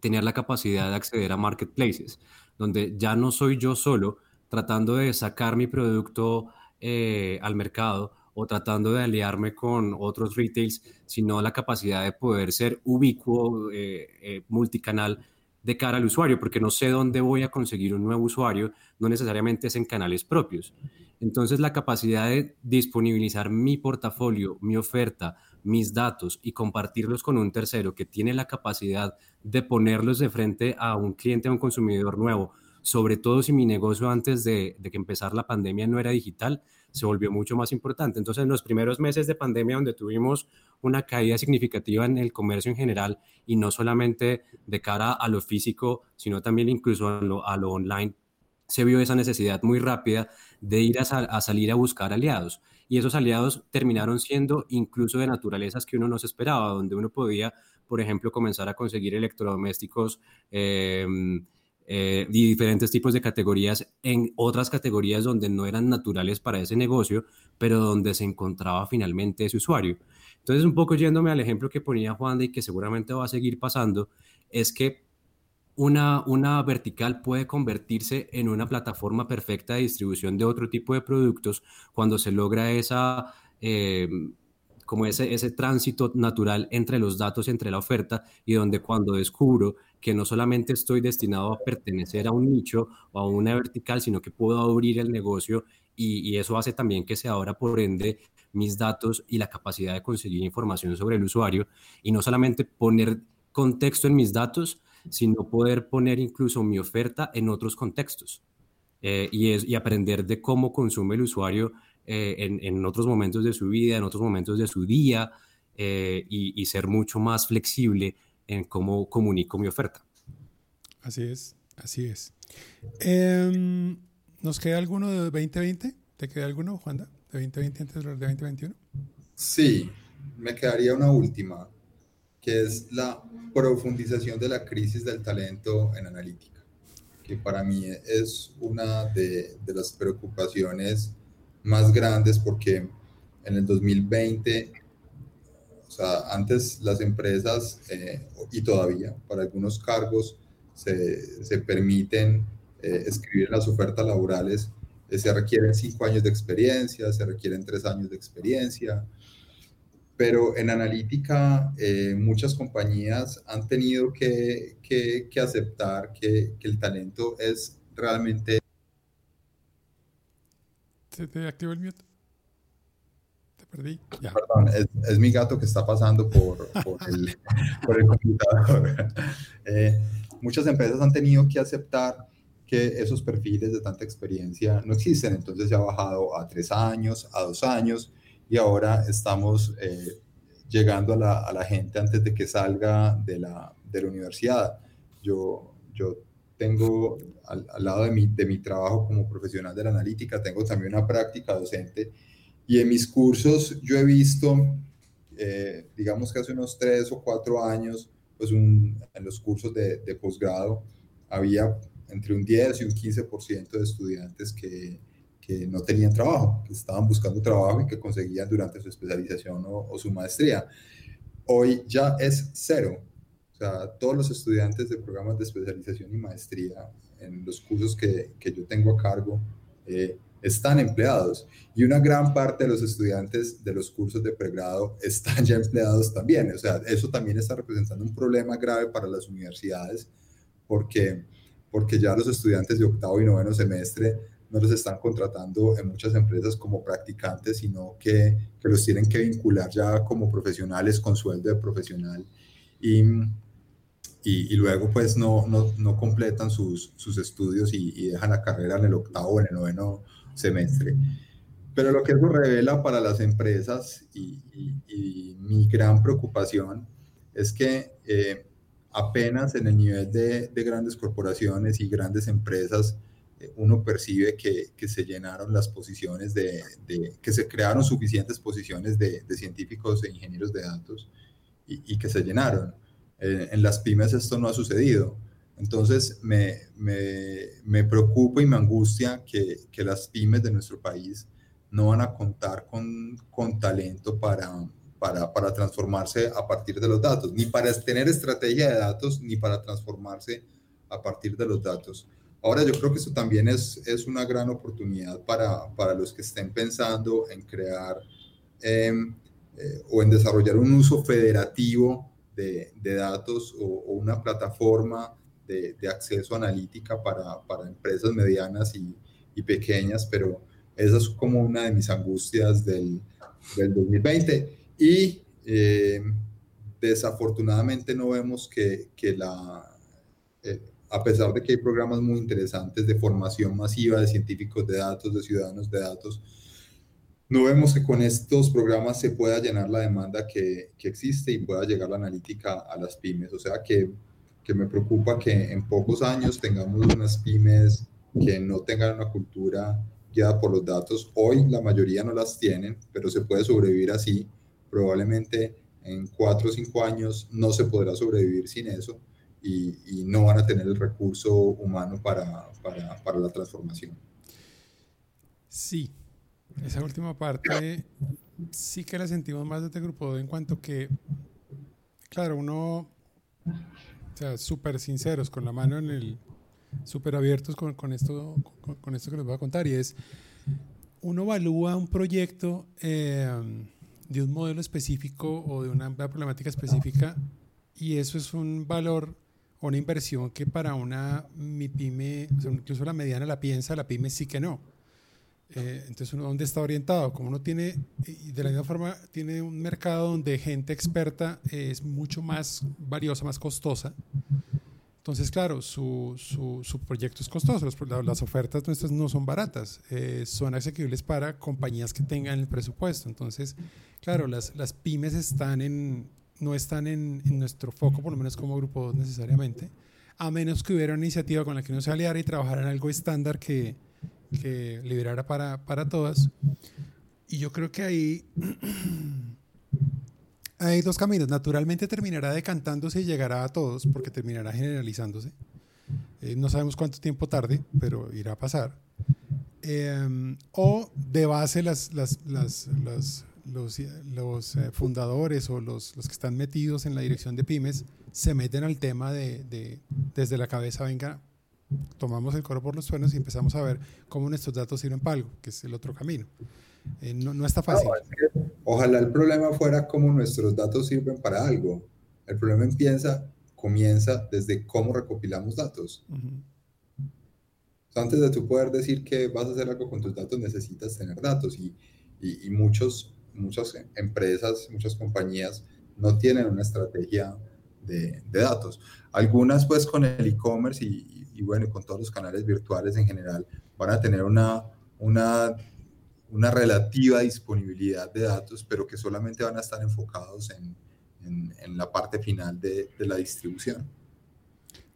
tener la capacidad de acceder a marketplaces, donde ya no soy yo solo tratando de sacar mi producto eh, al mercado o tratando de aliarme con otros retails, sino la capacidad de poder ser ubicuo, eh, eh, multicanal de cara al usuario, porque no sé dónde voy a conseguir un nuevo usuario, no necesariamente es en canales propios. Entonces, la capacidad de disponibilizar mi portafolio, mi oferta, mis datos y compartirlos con un tercero que tiene la capacidad de ponerlos de frente a un cliente, a un consumidor nuevo, sobre todo si mi negocio antes de, de que empezar la pandemia no era digital, se volvió mucho más importante. Entonces, en los primeros meses de pandemia, donde tuvimos una caída significativa en el comercio en general, y no solamente de cara a lo físico, sino también incluso a lo, a lo online, se vio esa necesidad muy rápida de ir a, salir a buscar aliados. Y esos aliados terminaron siendo incluso de naturalezas que uno no esperaba, donde uno podía, por ejemplo, comenzar a conseguir electrodomésticos. Eh, eh, y diferentes tipos de categorías en otras categorías donde no eran naturales para ese negocio, pero donde se encontraba finalmente ese usuario. Entonces, un poco yéndome al ejemplo que ponía Juan y que seguramente va a seguir pasando, es que una, una vertical puede convertirse en una plataforma perfecta de distribución de otro tipo de productos cuando se logra esa... Eh, como ese, ese tránsito natural entre los datos, entre la oferta, y donde cuando descubro que no solamente estoy destinado a pertenecer a un nicho o a una vertical, sino que puedo abrir el negocio y, eso hace también que se abra por ende mis datos y la capacidad de conseguir información sobre el usuario y no solamente poner contexto en mis datos, sino poder poner incluso mi oferta en otros contextos. Eh, y, aprender de cómo consume el usuario eh, en, en, otros momentos de su vida, en otros momentos de su día eh, y, y ser mucho más flexible en cómo comunico mi oferta.
Así es, así es. Eh, ¿Nos queda alguno de 2020? ¿Te queda alguno, Juanda, de 2020 antes de 2021?
Sí, me quedaría una última, que es la profundización de la crisis del talento en analítica, que para mí es una de, de las preocupaciones más grandes porque en el 2020 o sea, antes las empresas, eh, y todavía para algunos cargos, se, se permiten eh, escribir las ofertas laborales, eh, se requieren cinco años de experiencia, se requieren tres años de experiencia, pero en analítica muchas compañías han tenido que, que, que aceptar que, que, el talento es realmente...
¿Se te activó el mute? perdí. Ya.
Perdón, es, es, mi gato que está pasando por, por, [LAUGHS] el, por el, computador. [LAUGHS] Eh, muchas empresas han tenido que aceptar que esos perfiles de tanta experiencia no existen, entonces se ha bajado a tres años, a dos años, y ahora estamos eh, llegando a la, a la, gente antes de que salga de la, de la universidad. Yo, yo tengo al, al lado de mi, de mi trabajo como profesional de la analítica, tengo también una práctica docente y en mis cursos yo he visto, eh, digamos que hace unos tres o cuatro años, pues un, en los cursos de, de posgrado había entre un 10 y un 15% de estudiantes que, que, no tenían trabajo, que estaban buscando trabajo y que conseguían durante su especialización o, o su maestría. Hoy ya es cero. Sea, todos los estudiantes de programas de especialización y maestría en los cursos que, que yo tengo a cargo, eh, están empleados y una gran parte de los estudiantes de los cursos de pregrado están ya empleados también. O sea, eso también está representando un problema grave para las universidades porque, porque ya los estudiantes de octavo y noveno semestre no los están contratando en muchas empresas como practicantes, sino que, que los tienen que vincular ya como profesionales con sueldo de profesional. Y, y, y, luego pues no, no, no completan sus, sus estudios y, y, dejan la carrera en el octavo o en el noveno semestre. Pero lo que eso revela para las empresas y, y, mi gran preocupación es que eh, apenas en el nivel de, de, grandes corporaciones y grandes empresas eh, uno percibe que, que, se llenaron las posiciones de, de, que se crearon suficientes posiciones de, de científicos e ingenieros de datos y, y que se llenaron. Eh, en las pymes esto no ha sucedido. Entonces, me, me, me, preocupa y me angustia que, que, las pymes de nuestro país no van a contar con, con talento para, para, para, transformarse a partir de los datos, ni para tener estrategia de datos, ni para transformarse a partir de los datos. Ahora yo creo que eso también es, es una gran oportunidad para, para los que estén pensando en crear em, eh, o en desarrollar un uso federativo de, datos o, una plataforma de, acceso analítica para, para, empresas medianas y, y, pequeñas, pero esa es como una de mis angustias del, del 2020 y eh, desafortunadamente no vemos que, que la... Eh, a pesar de que hay programas muy interesantes de formación masiva de científicos de datos, de ciudadanos de datos, no vemos que con estos programas se pueda llenar la demanda que, que existe y pueda llegar la analítica a las pymes. O sea que, que, me preocupa que en pocos años tengamos unas pymes que no tengan una cultura guiada por los datos. Hoy la mayoría no las tienen, pero se puede sobrevivir así. Probablemente en cuatro o cinco años no se podrá sobrevivir sin eso y, no van a tener el recurso humano para, para, para la transformación.
Sí, esa última parte sí que la sentimos más de este grupo en cuanto que, claro, uno, o sea, súper sinceros, con la mano en el, súper abiertos con, con esto, con, con, esto que les voy a contar, y es, uno evalúa un proyecto eh, de un modelo específico o de una problemática específica, y eso es un valor una inversión que para una mi pyme, incluso la mediana la piensa, la pyme sí que no. Eh, entonces, dónde está orientado? Como uno tiene, y de la misma forma, tiene un mercado donde gente experta es mucho más valiosa, más costosa. Entonces, claro, su, su, su proyecto es costoso. Las ofertas nuestras no son baratas, eh, son asequibles para compañías que tengan el presupuesto. Entonces, claro, las, las pymes están en, no están en, nuestro foco, por lo menos como grupo necesariamente, a menos que hubiera una iniciativa con la que uno se aliara y trabajara en algo estándar que, que liberara para, para todas. Y yo creo que ahí [CLEARS THROAT] hay dos caminos. Naturalmente terminará decantándose y llegará a todos, porque terminará generalizándose. Eh, no sabemos cuánto tiempo tarde, pero irá a pasar. Eh, o de base las, las, las los, los eh, fundadores o los, los, que están metidos en la dirección de pymes se meten al tema de, de, desde la cabeza, venga, tomamos el coro por los suelos y empezamos a ver cómo nuestros datos sirven para algo, que es el otro camino. Eh, no, no, está fácil.
ojalá el problema fuera cómo nuestros datos sirven para algo. El problema empieza, comienza desde cómo recopilamos datos. antes de tú poder decir que vas a hacer algo con tus datos, necesitas tener datos y, y, y muchos muchas empresas, muchas compañías no tienen una estrategia de, datos. Algunas pues con el e-commerce y, y, bueno, con todos los canales virtuales en general van a tener una, una, una relativa disponibilidad de datos, pero que solamente van a estar enfocados en, en, la parte final de, de, la distribución.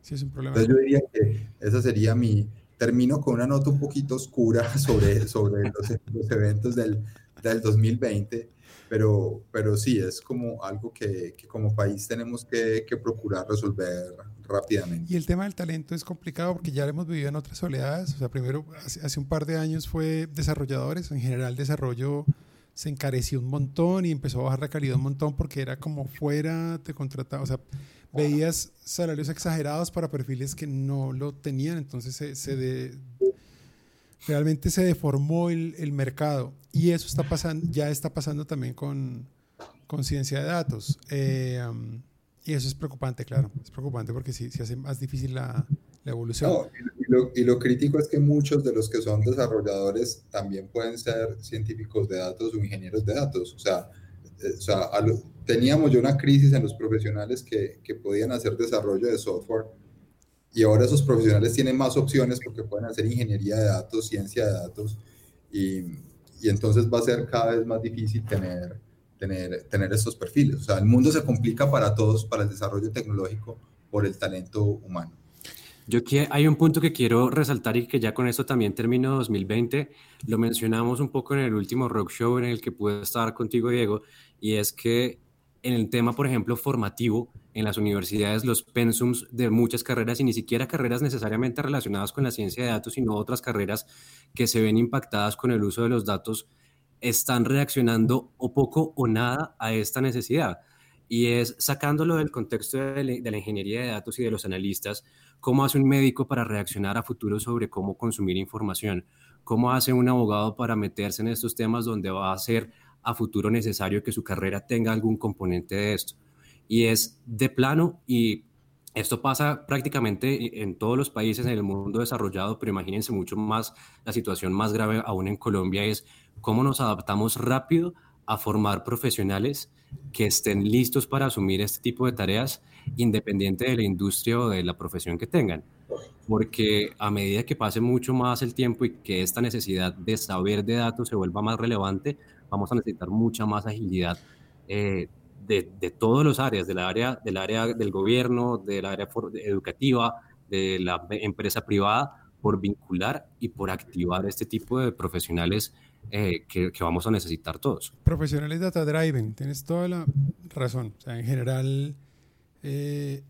Sí, es un problema.
Entonces yo diría que esa sería mi... Termino con una nota un poquito oscura [LAUGHS] sobre, sobre los, [LAUGHS] los eventos del, del 2020, pero, pero sí, es como algo que, que como país tenemos que, que, procurar resolver rápidamente.
Y el tema del talento es complicado porque ya lo hemos vivido en otras oleadas. O sea, primero, hace, hace un par de años fue desarrolladores, en general desarrollo se encareció un montón y empezó a bajar la calidad un montón porque era como fuera, te contrataba, o sea, veías salarios exagerados para perfiles que no lo tenían, entonces se, se de, realmente se deformó el, el, mercado y eso está pasando, ya está pasando también con, con ciencia de datos. Eh, um, y eso es preocupante, claro, es preocupante porque sí, sí hace más difícil la, la evolución.
No, y, lo, y, lo, crítico es que muchos de los que son desarrolladores también pueden ser científicos de datos o ingenieros de datos. O sea, eh, o sea lo, teníamos ya una crisis en los profesionales que, que podían hacer desarrollo de software y ahora esos profesionales tienen más opciones porque pueden hacer ingeniería de datos, ciencia de datos, y, y entonces va a ser cada vez más difícil tener, tener, tener estos perfiles. O sea, el mundo se complica para todos, para el desarrollo tecnológico, por el talento humano.
Yo quiero, hay un punto que quiero resaltar y que ya con esto también termino 2020. Lo mencionamos un poco en el último rock show en el que pude estar contigo, Diego, y es que en el tema, por ejemplo, formativo, en las universidades, los pensums de muchas carreras y ni siquiera carreras necesariamente relacionadas con la ciencia de datos, sino otras carreras que se ven impactadas con el uso de los datos, están reaccionando o poco o nada a esta necesidad. Y es sacándolo del contexto de la, ingeniería de datos y de los analistas, cómo hace un médico para reaccionar a futuro sobre cómo consumir información, cómo hace un abogado para meterse en estos temas donde va a ser a futuro necesario que su carrera tenga algún componente de esto. Y es de plano y esto pasa prácticamente en todos los países en el mundo desarrollado, pero imagínense mucho más, la situación más grave aún en Colombia es cómo nos adaptamos rápido a formar profesionales que estén listos para asumir este tipo de tareas independiente de la industria o de la profesión que tengan. Porque a medida que pase mucho más el tiempo y que esta necesidad de saber de datos se vuelva más relevante, vamos a necesitar mucha más agilidad eh, de, de todas las áreas, del área, del área del gobierno, del área educativa, de la empresa privada, por vincular y por activar este tipo de profesionales eh, que, que, vamos a necesitar todos.
Profesionales data driven, tienes toda la razón. O sea, en general, eh,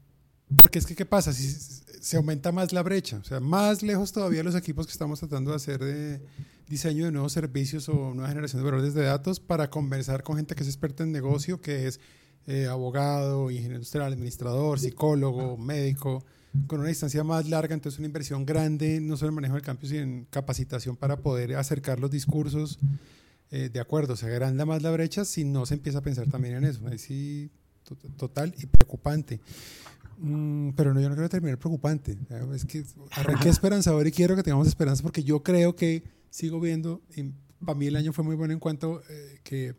porque es que, ¿qué pasa? Si se aumenta más la brecha, o sea, más lejos todavía los equipos que estamos tratando de hacer de diseño de nuevos servicios o nueva generación de valores de datos para conversar con gente que es experta en negocio, que es eh, abogado, ingeniero industrial, administrador, psicólogo, médico, con una distancia más larga, entonces una inversión grande, no solo en manejo del campus, sino en capacitación para poder acercar los discursos. Eh, de acuerdo, se agranda más la brecha si no se empieza a pensar también en eso. Ahí sí, total y preocupante. Mm, pero no, yo no quiero terminar preocupante. Es que arranqué [LAUGHS] esperanzador y quiero que tengamos esperanza porque yo creo que sigo viendo, y para mí el año fue muy bueno en cuanto eh, que eh,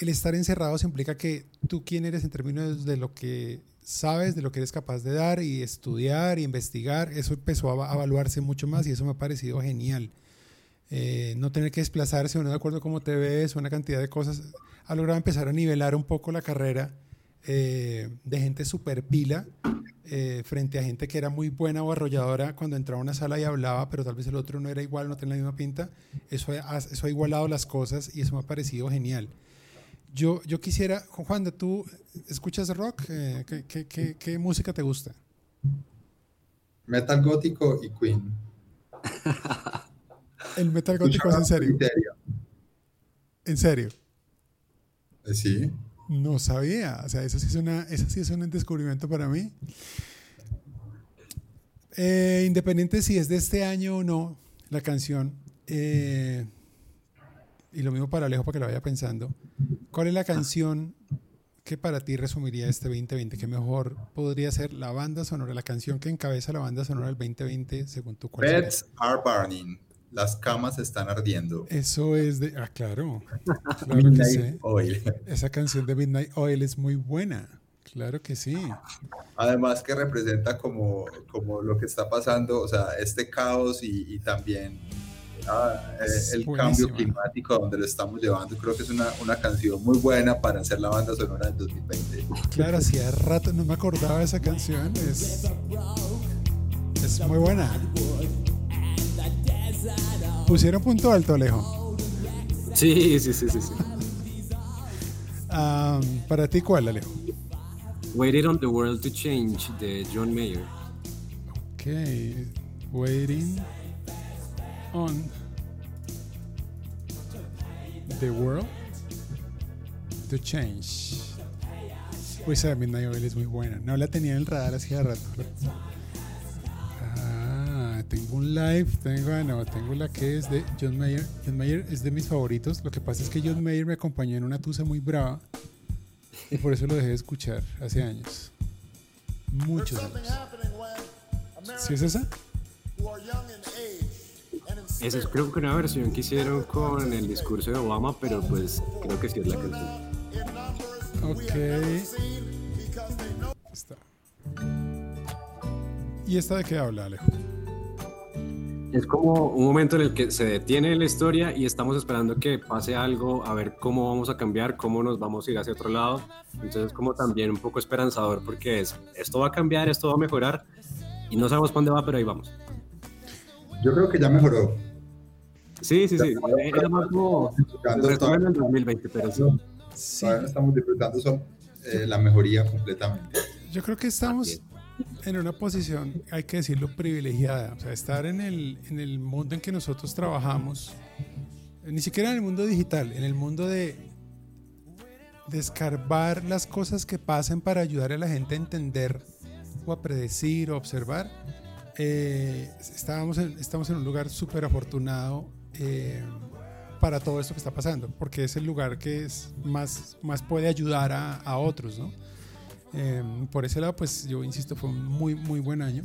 el estar encerrado se implica que tú quién eres en términos de lo que sabes, de lo que eres capaz de dar y estudiar y investigar, eso empezó a evaluarse mucho más y eso me ha parecido genial. Eh, no tener que desplazarse, no de acuerdo cómo te ves, una cantidad de cosas, ha logrado empezar a nivelar un poco la carrera eh, de gente super pila eh, frente a gente que era muy buena o arrolladora cuando entraba a una sala y hablaba, pero tal vez el otro no era igual, no tenía la misma pinta. Eso ha, eso ha igualado las cosas y eso me ha parecido genial. Yo, yo quisiera, Juan, ¿tú escuchas rock? Eh, ¿qué, qué, qué, música te gusta?
Metal gótico y Queen. [LAUGHS]
¿El metal gótico es en serio? ¿En serio?
Sí.
No sabía, o sea, eso sí es, una, eso sí es un descubrimiento para mí. Eh, independiente si es de este año o no, la canción, eh, y lo mismo para Alejo para que lo vaya pensando, ¿cuál es la canción que para ti resumiría este 2020? ¿Qué mejor podría ser la banda sonora, la canción que encabeza la banda sonora del 2020 según tu
cuál Beds are burning. Las camas están ardiendo.
Eso es de. Ah, claro. [LAUGHS] Midnight Oil. Esa canción de Midnight Oil es muy buena. Claro que sí.
Además que representa como, como lo que está pasando, o sea, este caos y, también ah, eh, el cambio climático donde lo estamos llevando. Creo que es una, una, canción muy buena para hacer la banda sonora del 2020.
Claro, hacía rato no me acordaba de esa canción. Es, es muy buena. Pusieron punto alto, Alejo.
Sí, sí, sí, sí. sí.
¿Para ti cuál, Alejo?
Waiting on the World to Change de John Mayer.
Ok, Waiting on the World to Change. Pues a Midnight Oil es muy buena. No la tenía en el radar hacía rato tengo un live, tengo, ah, no, tengo la que es de John Mayer. John Mayer es de mis favoritos. Lo que pasa es que John Mayer me acompañó en una tusa muy brava y por eso lo dejé de escuchar hace años. Muchos años. ¿Sí es esa?
Esa es creo que una versión que hicieron con el discurso de Obama, pero pues creo que sí es la canción.
Ok. Está. ¿Y esta de qué habla, Alejo?
Es como un momento en el que se detiene la historia y estamos esperando que pase algo, a ver cómo vamos a cambiar, cómo nos vamos a ir hacia otro lado. Entonces es como también un poco esperanzador porque es, esto va a cambiar, esto va a mejorar y no sabemos para dónde va, pero ahí vamos.
Yo creo que ya mejoró.
Sí, sí, sí. Era más como en el 2020, pero sí.
sí. estamos disfrutando son, eh, la mejoría completamente.
Yo creo que estamos en una posición, hay que decirlo, privilegiada. O sea, estar en el, en el mundo en que nosotros trabajamos, ni siquiera en el mundo digital, en el mundo de descarbar las cosas que pasen para ayudar a la gente a entender o a predecir o observar, eh, estábamos estamos en un lugar súper afortunado eh, para todo esto que está pasando, porque es el lugar que es más, más puede ayudar a, a otros, ¿no? Eh, por ese lado, pues yo insisto, fue un muy, muy buen año.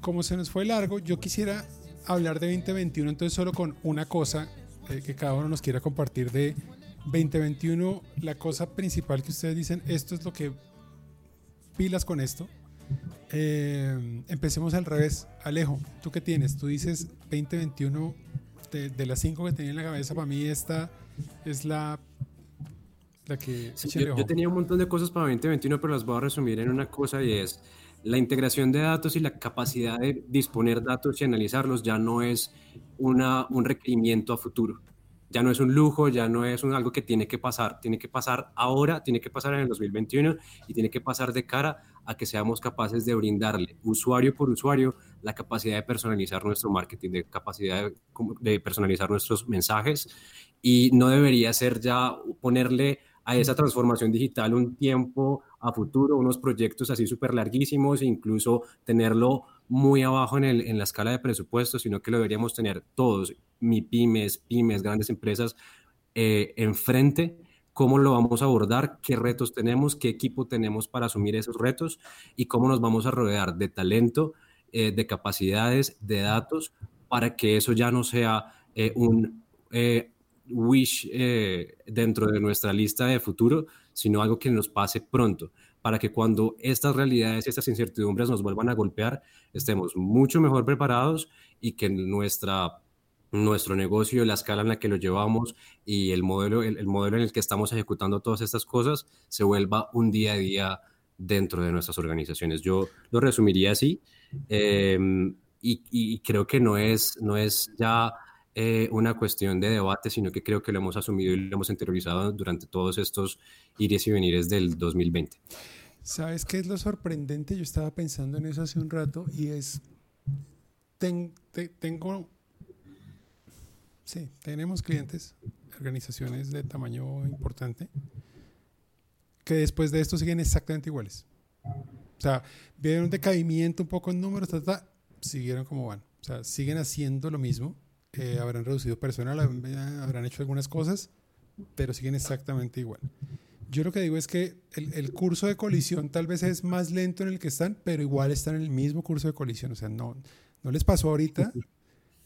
como se nos fue largo, yo quisiera hablar de 2021, entonces solo con una cosa eh, que cada uno nos quiera compartir de 2021, la cosa principal que ustedes dicen, esto es lo que pilas con esto. Eh, empecemos al revés. Alejo, ¿tú qué tienes? Tú dices 2021, de, de las cinco que tenía en la cabeza, para mí esta es la la que...
yo, yo, tenía un montón de cosas para 2021, pero las voy a resumir en una cosa y es la integración de datos y la capacidad de disponer datos y analizarlos ya no es una, un requerimiento a futuro. Ya no es un lujo, ya no es un, algo que tiene que pasar. Tiene que pasar ahora, tiene que pasar en el 2021 y tiene que pasar de cara a que seamos capaces de brindarle usuario por usuario la capacidad de personalizar nuestro marketing, de capacidad de, personalizar nuestros mensajes. Y no debería ser ya ponerle a esa transformación digital un tiempo a futuro, unos proyectos así súper larguísimos, incluso tenerlo muy abajo en, el, en la escala de presupuestos, sino que lo deberíamos tener todos, mi pymes, pymes, grandes empresas, eh, enfrente, cómo lo vamos a abordar, qué retos tenemos, qué equipo tenemos para asumir esos retos y cómo nos vamos a rodear de talento, eh, de capacidades, de datos, para que eso ya no sea eh, un wish eh, dentro de nuestra lista de futuro, sino algo que nos pase pronto, para que cuando estas realidades y estas incertidumbres nos vuelvan a golpear, estemos mucho mejor preparados y que nuestra, nuestro negocio, la escala en la que lo llevamos y el modelo, el, modelo en el que estamos ejecutando todas estas cosas se vuelva un día a día dentro de nuestras organizaciones. Yo lo resumiría así em, y, y, creo que no es, no es ya eh, una cuestión de debate, sino que creo que lo hemos asumido y lo hemos interiorizado durante todos estos ires y venires del 2020.
¿Sabes qué es lo sorprendente? Yo estaba pensando en eso hace un rato y es, tengo, sí, tenemos clientes, organizaciones de tamaño importante, que después de esto siguen exactamente iguales. O sea, vieron un decaimiento un poco en números, siguieron como van. O sea, siguen haciendo lo mismo, eh, habrán reducido personal, habrán hecho algunas cosas, pero siguen exactamente igual. Yo lo que digo es que el, el, curso de colisión tal vez es más lento en el que están, pero igual están en el mismo curso de colisión. O sea, no, no les pasó ahorita,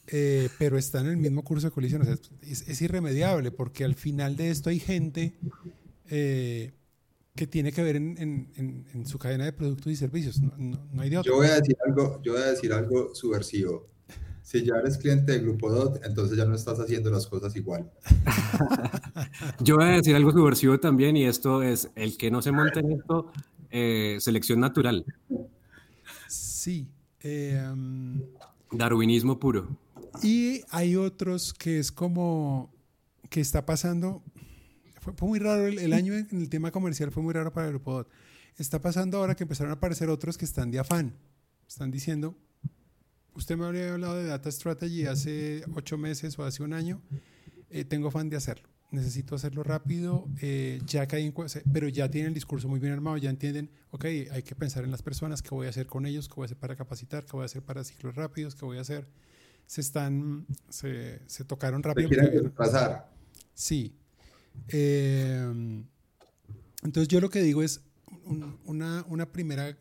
eh, pero están en el mismo curso de colisión. O sea, es, es irremediable porque al final de esto hay gente eh, que tiene que ver en, en, en, su cadena de productos y servicios. No, no, no hay de otro.
Yo voy a decir algo, yo voy a decir algo subversivo si ya eres cliente de Grupo DOT, entonces ya no estás haciendo las cosas igual. [LAUGHS]
Yo voy a decir algo subversivo también y esto es, el que no se monte en esto, eh, selección natural.
Sí. Eh,
Darwinismo puro.
Y hay otros que es como que está pasando, fue, muy raro el, el, año en el tema comercial, fue muy raro para el Grupo DOT. Está pasando ahora que empezaron a aparecer otros que están de afán. Están diciendo, usted me habría hablado de Data Strategy hace ocho meses o hace un año, eh, tengo fan de hacerlo. Necesito hacerlo rápido, eh, ya caí en, pero ya tienen el discurso muy bien armado, ya entienden, ok, hay que pensar en las personas, qué voy a hacer con ellos, qué voy a hacer para capacitar, qué voy a hacer para ciclos rápidos, qué voy a hacer. Se están, se, se tocaron rápido.
Se pasar.
Sí. Eh, entonces yo lo que digo es un, una, una primera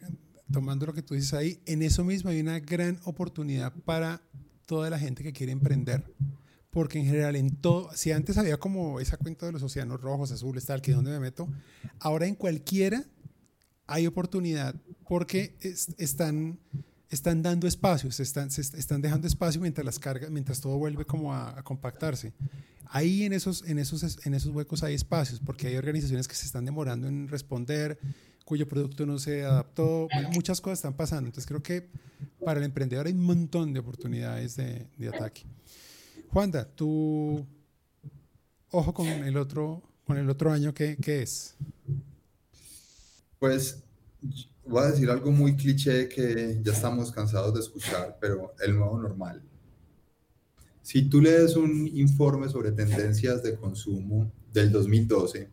tomando lo que tú dices ahí, en eso mismo hay una gran oportunidad para toda la gente que quiere emprender. Porque en general, en todo, si antes había como esa cuenta de los océanos rojos, azules, tal, que es donde me meto, ahora en cualquiera hay oportunidad porque están, están dando espacios, están, están dejando espacio mientras las cargas, mientras todo vuelve como a, a, compactarse. Ahí en esos, en, esos, en esos huecos hay espacios porque hay organizaciones que se están demorando en responder cuyo producto no se adaptó. muchas cosas están pasando. Entonces creo que para el emprendedor hay un montón de oportunidades de, de ataque. Juanda, tu ojo con el otro, con el otro año, ¿qué, ¿qué, es?
Pues voy a decir algo muy cliché que ya estamos cansados de escuchar, pero el nuevo normal. Si tú lees un informe sobre tendencias de consumo del 2012,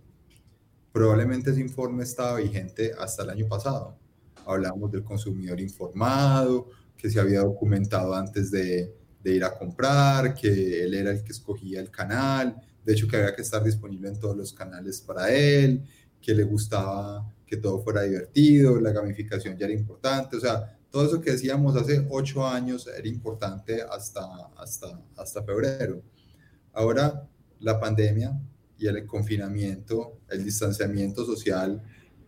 probablemente ese informe estaba vigente hasta el año pasado. Hablamos del consumidor informado, que se había documentado antes de, de ir a comprar, que él era el que escogía el canal, de hecho que había que estar disponible en todos los canales para él, que le gustaba que todo fuera divertido, la gamificación ya era importante, o sea, todo eso que decíamos hace ocho años era importante hasta, hasta, hasta febrero. Ahora la pandemia y el confinamiento, el distanciamiento social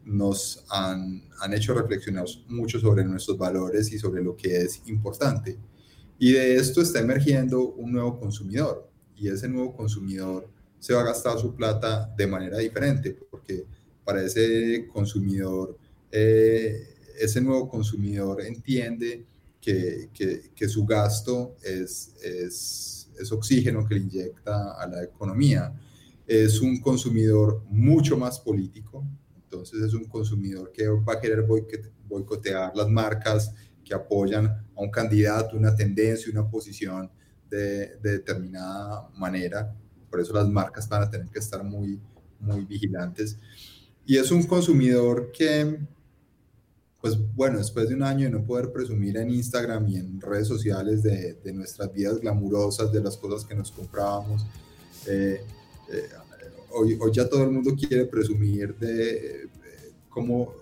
nos han, han hecho reflexionar mucho sobre nuestros valores y sobre lo que es importante. Y de esto está emergiendo un nuevo consumidor y ese nuevo consumidor se va a gastar su plata de manera diferente porque para ese consumidor, eh, ese nuevo consumidor entiende que, que, su gasto es, es, es, oxígeno que le inyecta a la economía. Es un consumidor mucho más político, entonces es un consumidor que va a querer boicotear las marcas que apoyan a un candidato, una tendencia, una posición de, de determinada manera. Por eso las marcas van a tener que estar muy, muy vigilantes. Y es un consumidor que, pues bueno, después de un año de no poder presumir en Instagram y en redes sociales de, nuestras vidas glamurosas, de las cosas que nos comprábamos, eh, eh, hoy, hoy, ya todo el mundo quiere presumir de, cómo,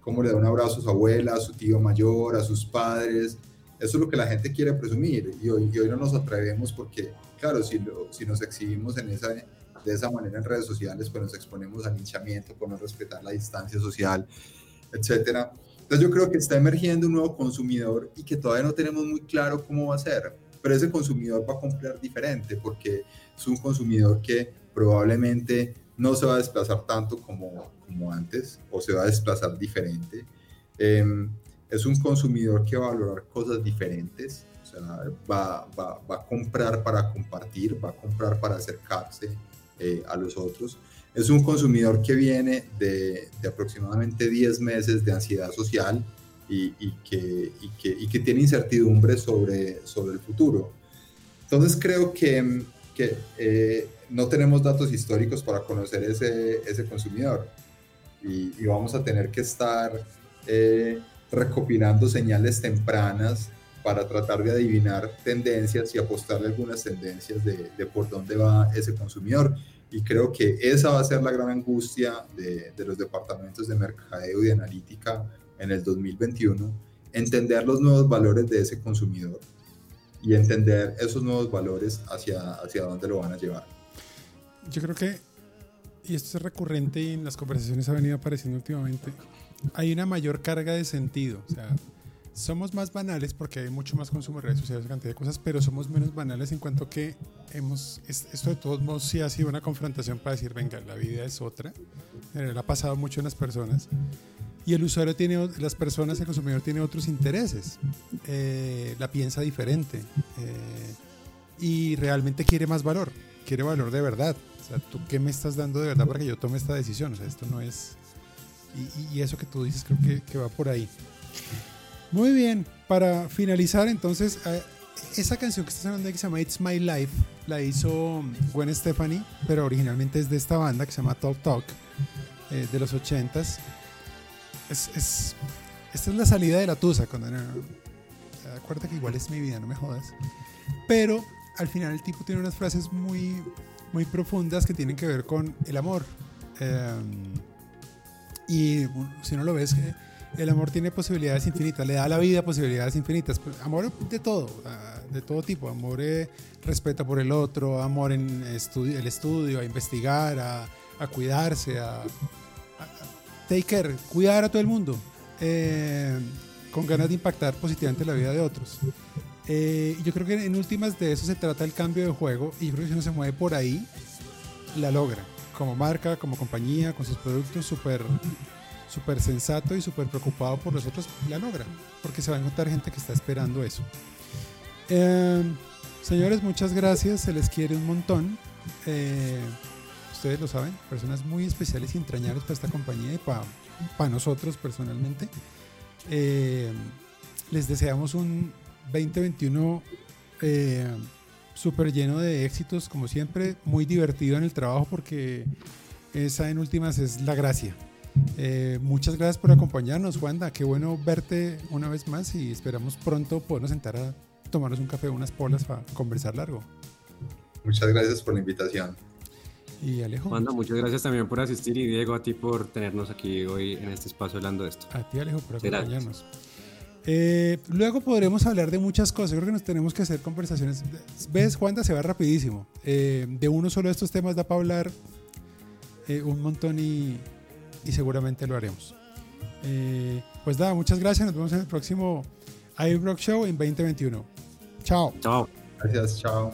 cómo, le da un abrazo a su abuela, a su tío mayor, a sus padres. Eso es lo que la gente quiere presumir y hoy, hoy no nos atrevemos porque, claro, si, lo, si nos exhibimos en esa de esa manera en redes sociales, pues nos exponemos al linchamiento por no respetar la distancia social, etcétera. Entonces yo creo que está emergiendo un nuevo consumidor y que todavía no tenemos muy claro cómo va a ser, pero ese consumidor va a comprar diferente porque es un consumidor que probablemente no se va a desplazar tanto como, como antes o se va a desplazar diferente. Eh, es un consumidor que va a valorar cosas diferentes, o sea, va, va, va a comprar para compartir, va a comprar para acercarse, eh, a los otros. Es un consumidor que viene de, aproximadamente 10 meses de ansiedad social y, que, y, que, tiene incertidumbre sobre, sobre el futuro. Entonces creo que, que eh, no tenemos datos históricos para conocer ese, ese consumidor y, vamos a tener que estar eh, recopilando señales tempranas para tratar de adivinar tendencias y apostarle algunas tendencias de, de, por dónde va ese consumidor. Y creo que esa va a ser la gran angustia de, de los departamentos de mercadeo y de analítica en el 2021, entender los nuevos valores de ese consumidor y entender esos nuevos valores hacia, hacia dónde lo van a llevar.
Yo creo que, y esto es recurrente y en las conversaciones ha venido apareciendo últimamente, hay una mayor carga de sentido. O sea, somos más banales porque hay mucho más consumo de redes sociales, cantidad de cosas, pero somos menos banales en cuanto que hemos, esto de todos modos sí ha sido una confrontación para decir, venga, la vida es otra, eh, ha pasado mucho en las personas, y el usuario tiene, las personas, el consumidor tiene otros intereses, eh, la piensa diferente, eh, y realmente quiere más valor, quiere valor de verdad, o sea, ¿tú qué me estás dando de verdad para que yo tome esta decisión? O sea, esto no es... Y, eso que tú dices creo que, que va por ahí. Muy bien, para finalizar entonces, eh, esa canción que estás hablando de que se llama It's My Life, la hizo Gwen Stefani, pero originalmente es de esta banda que se llama Talk Talk, eh, de los 80s. Es, es, esta es la salida de la tusa, cuando acuérdate que igual es mi vida, no me jodas. Pero al final el tipo tiene unas frases muy, muy profundas que tienen que ver con el amor. Em, y si no lo ves, el amor tiene posibilidades infinitas, le da a la vida posibilidades infinitas. Pues, amor de todo, de todo tipo. Amor eh, respeto por el otro, amor en el estudio, a investigar, a, cuidarse, a, take care, cuidar a todo el mundo, eh, con ganas de impactar positivamente la vida de otros. Eh, yo creo que en últimas de eso se trata el cambio de juego y yo creo que si uno se mueve por ahí, la logra. Como marca, como compañía, con sus productos súper súper sensato y súper preocupado por nosotros, la logra, porque se va a encontrar gente que está esperando eso. Em, señores, muchas gracias, se les quiere un montón. Eh, ustedes lo saben, personas muy especiales y entrañables para esta compañía y para nosotros personalmente. Em, les deseamos un 2021 eh, súper lleno de éxitos, como siempre, muy divertido en el trabajo porque esa en últimas es la gracia. Eh, muchas gracias por acompañarnos, Wanda. Qué bueno verte una vez más y esperamos pronto podernos sentar a tomarnos un café, unas polas para conversar largo.
Muchas gracias por la invitación.
Y Alejo.
Wanda, muchas gracias también por asistir y Diego, a ti por tenernos aquí hoy en este espacio hablando de esto.
A ti, Alejo, por acompañarnos. Eh, luego podremos hablar de muchas cosas. Creo que nos tenemos que hacer conversaciones. ¿Ves, Wanda? Se va rapidísimo. Eh, de uno solo de estos temas da para hablar un montón y, y seguramente lo haremos. Eh, pues nada, muchas gracias. Nos vemos en el próximo iRock Show en 2021. Chao.
Chao.
Gracias, chao.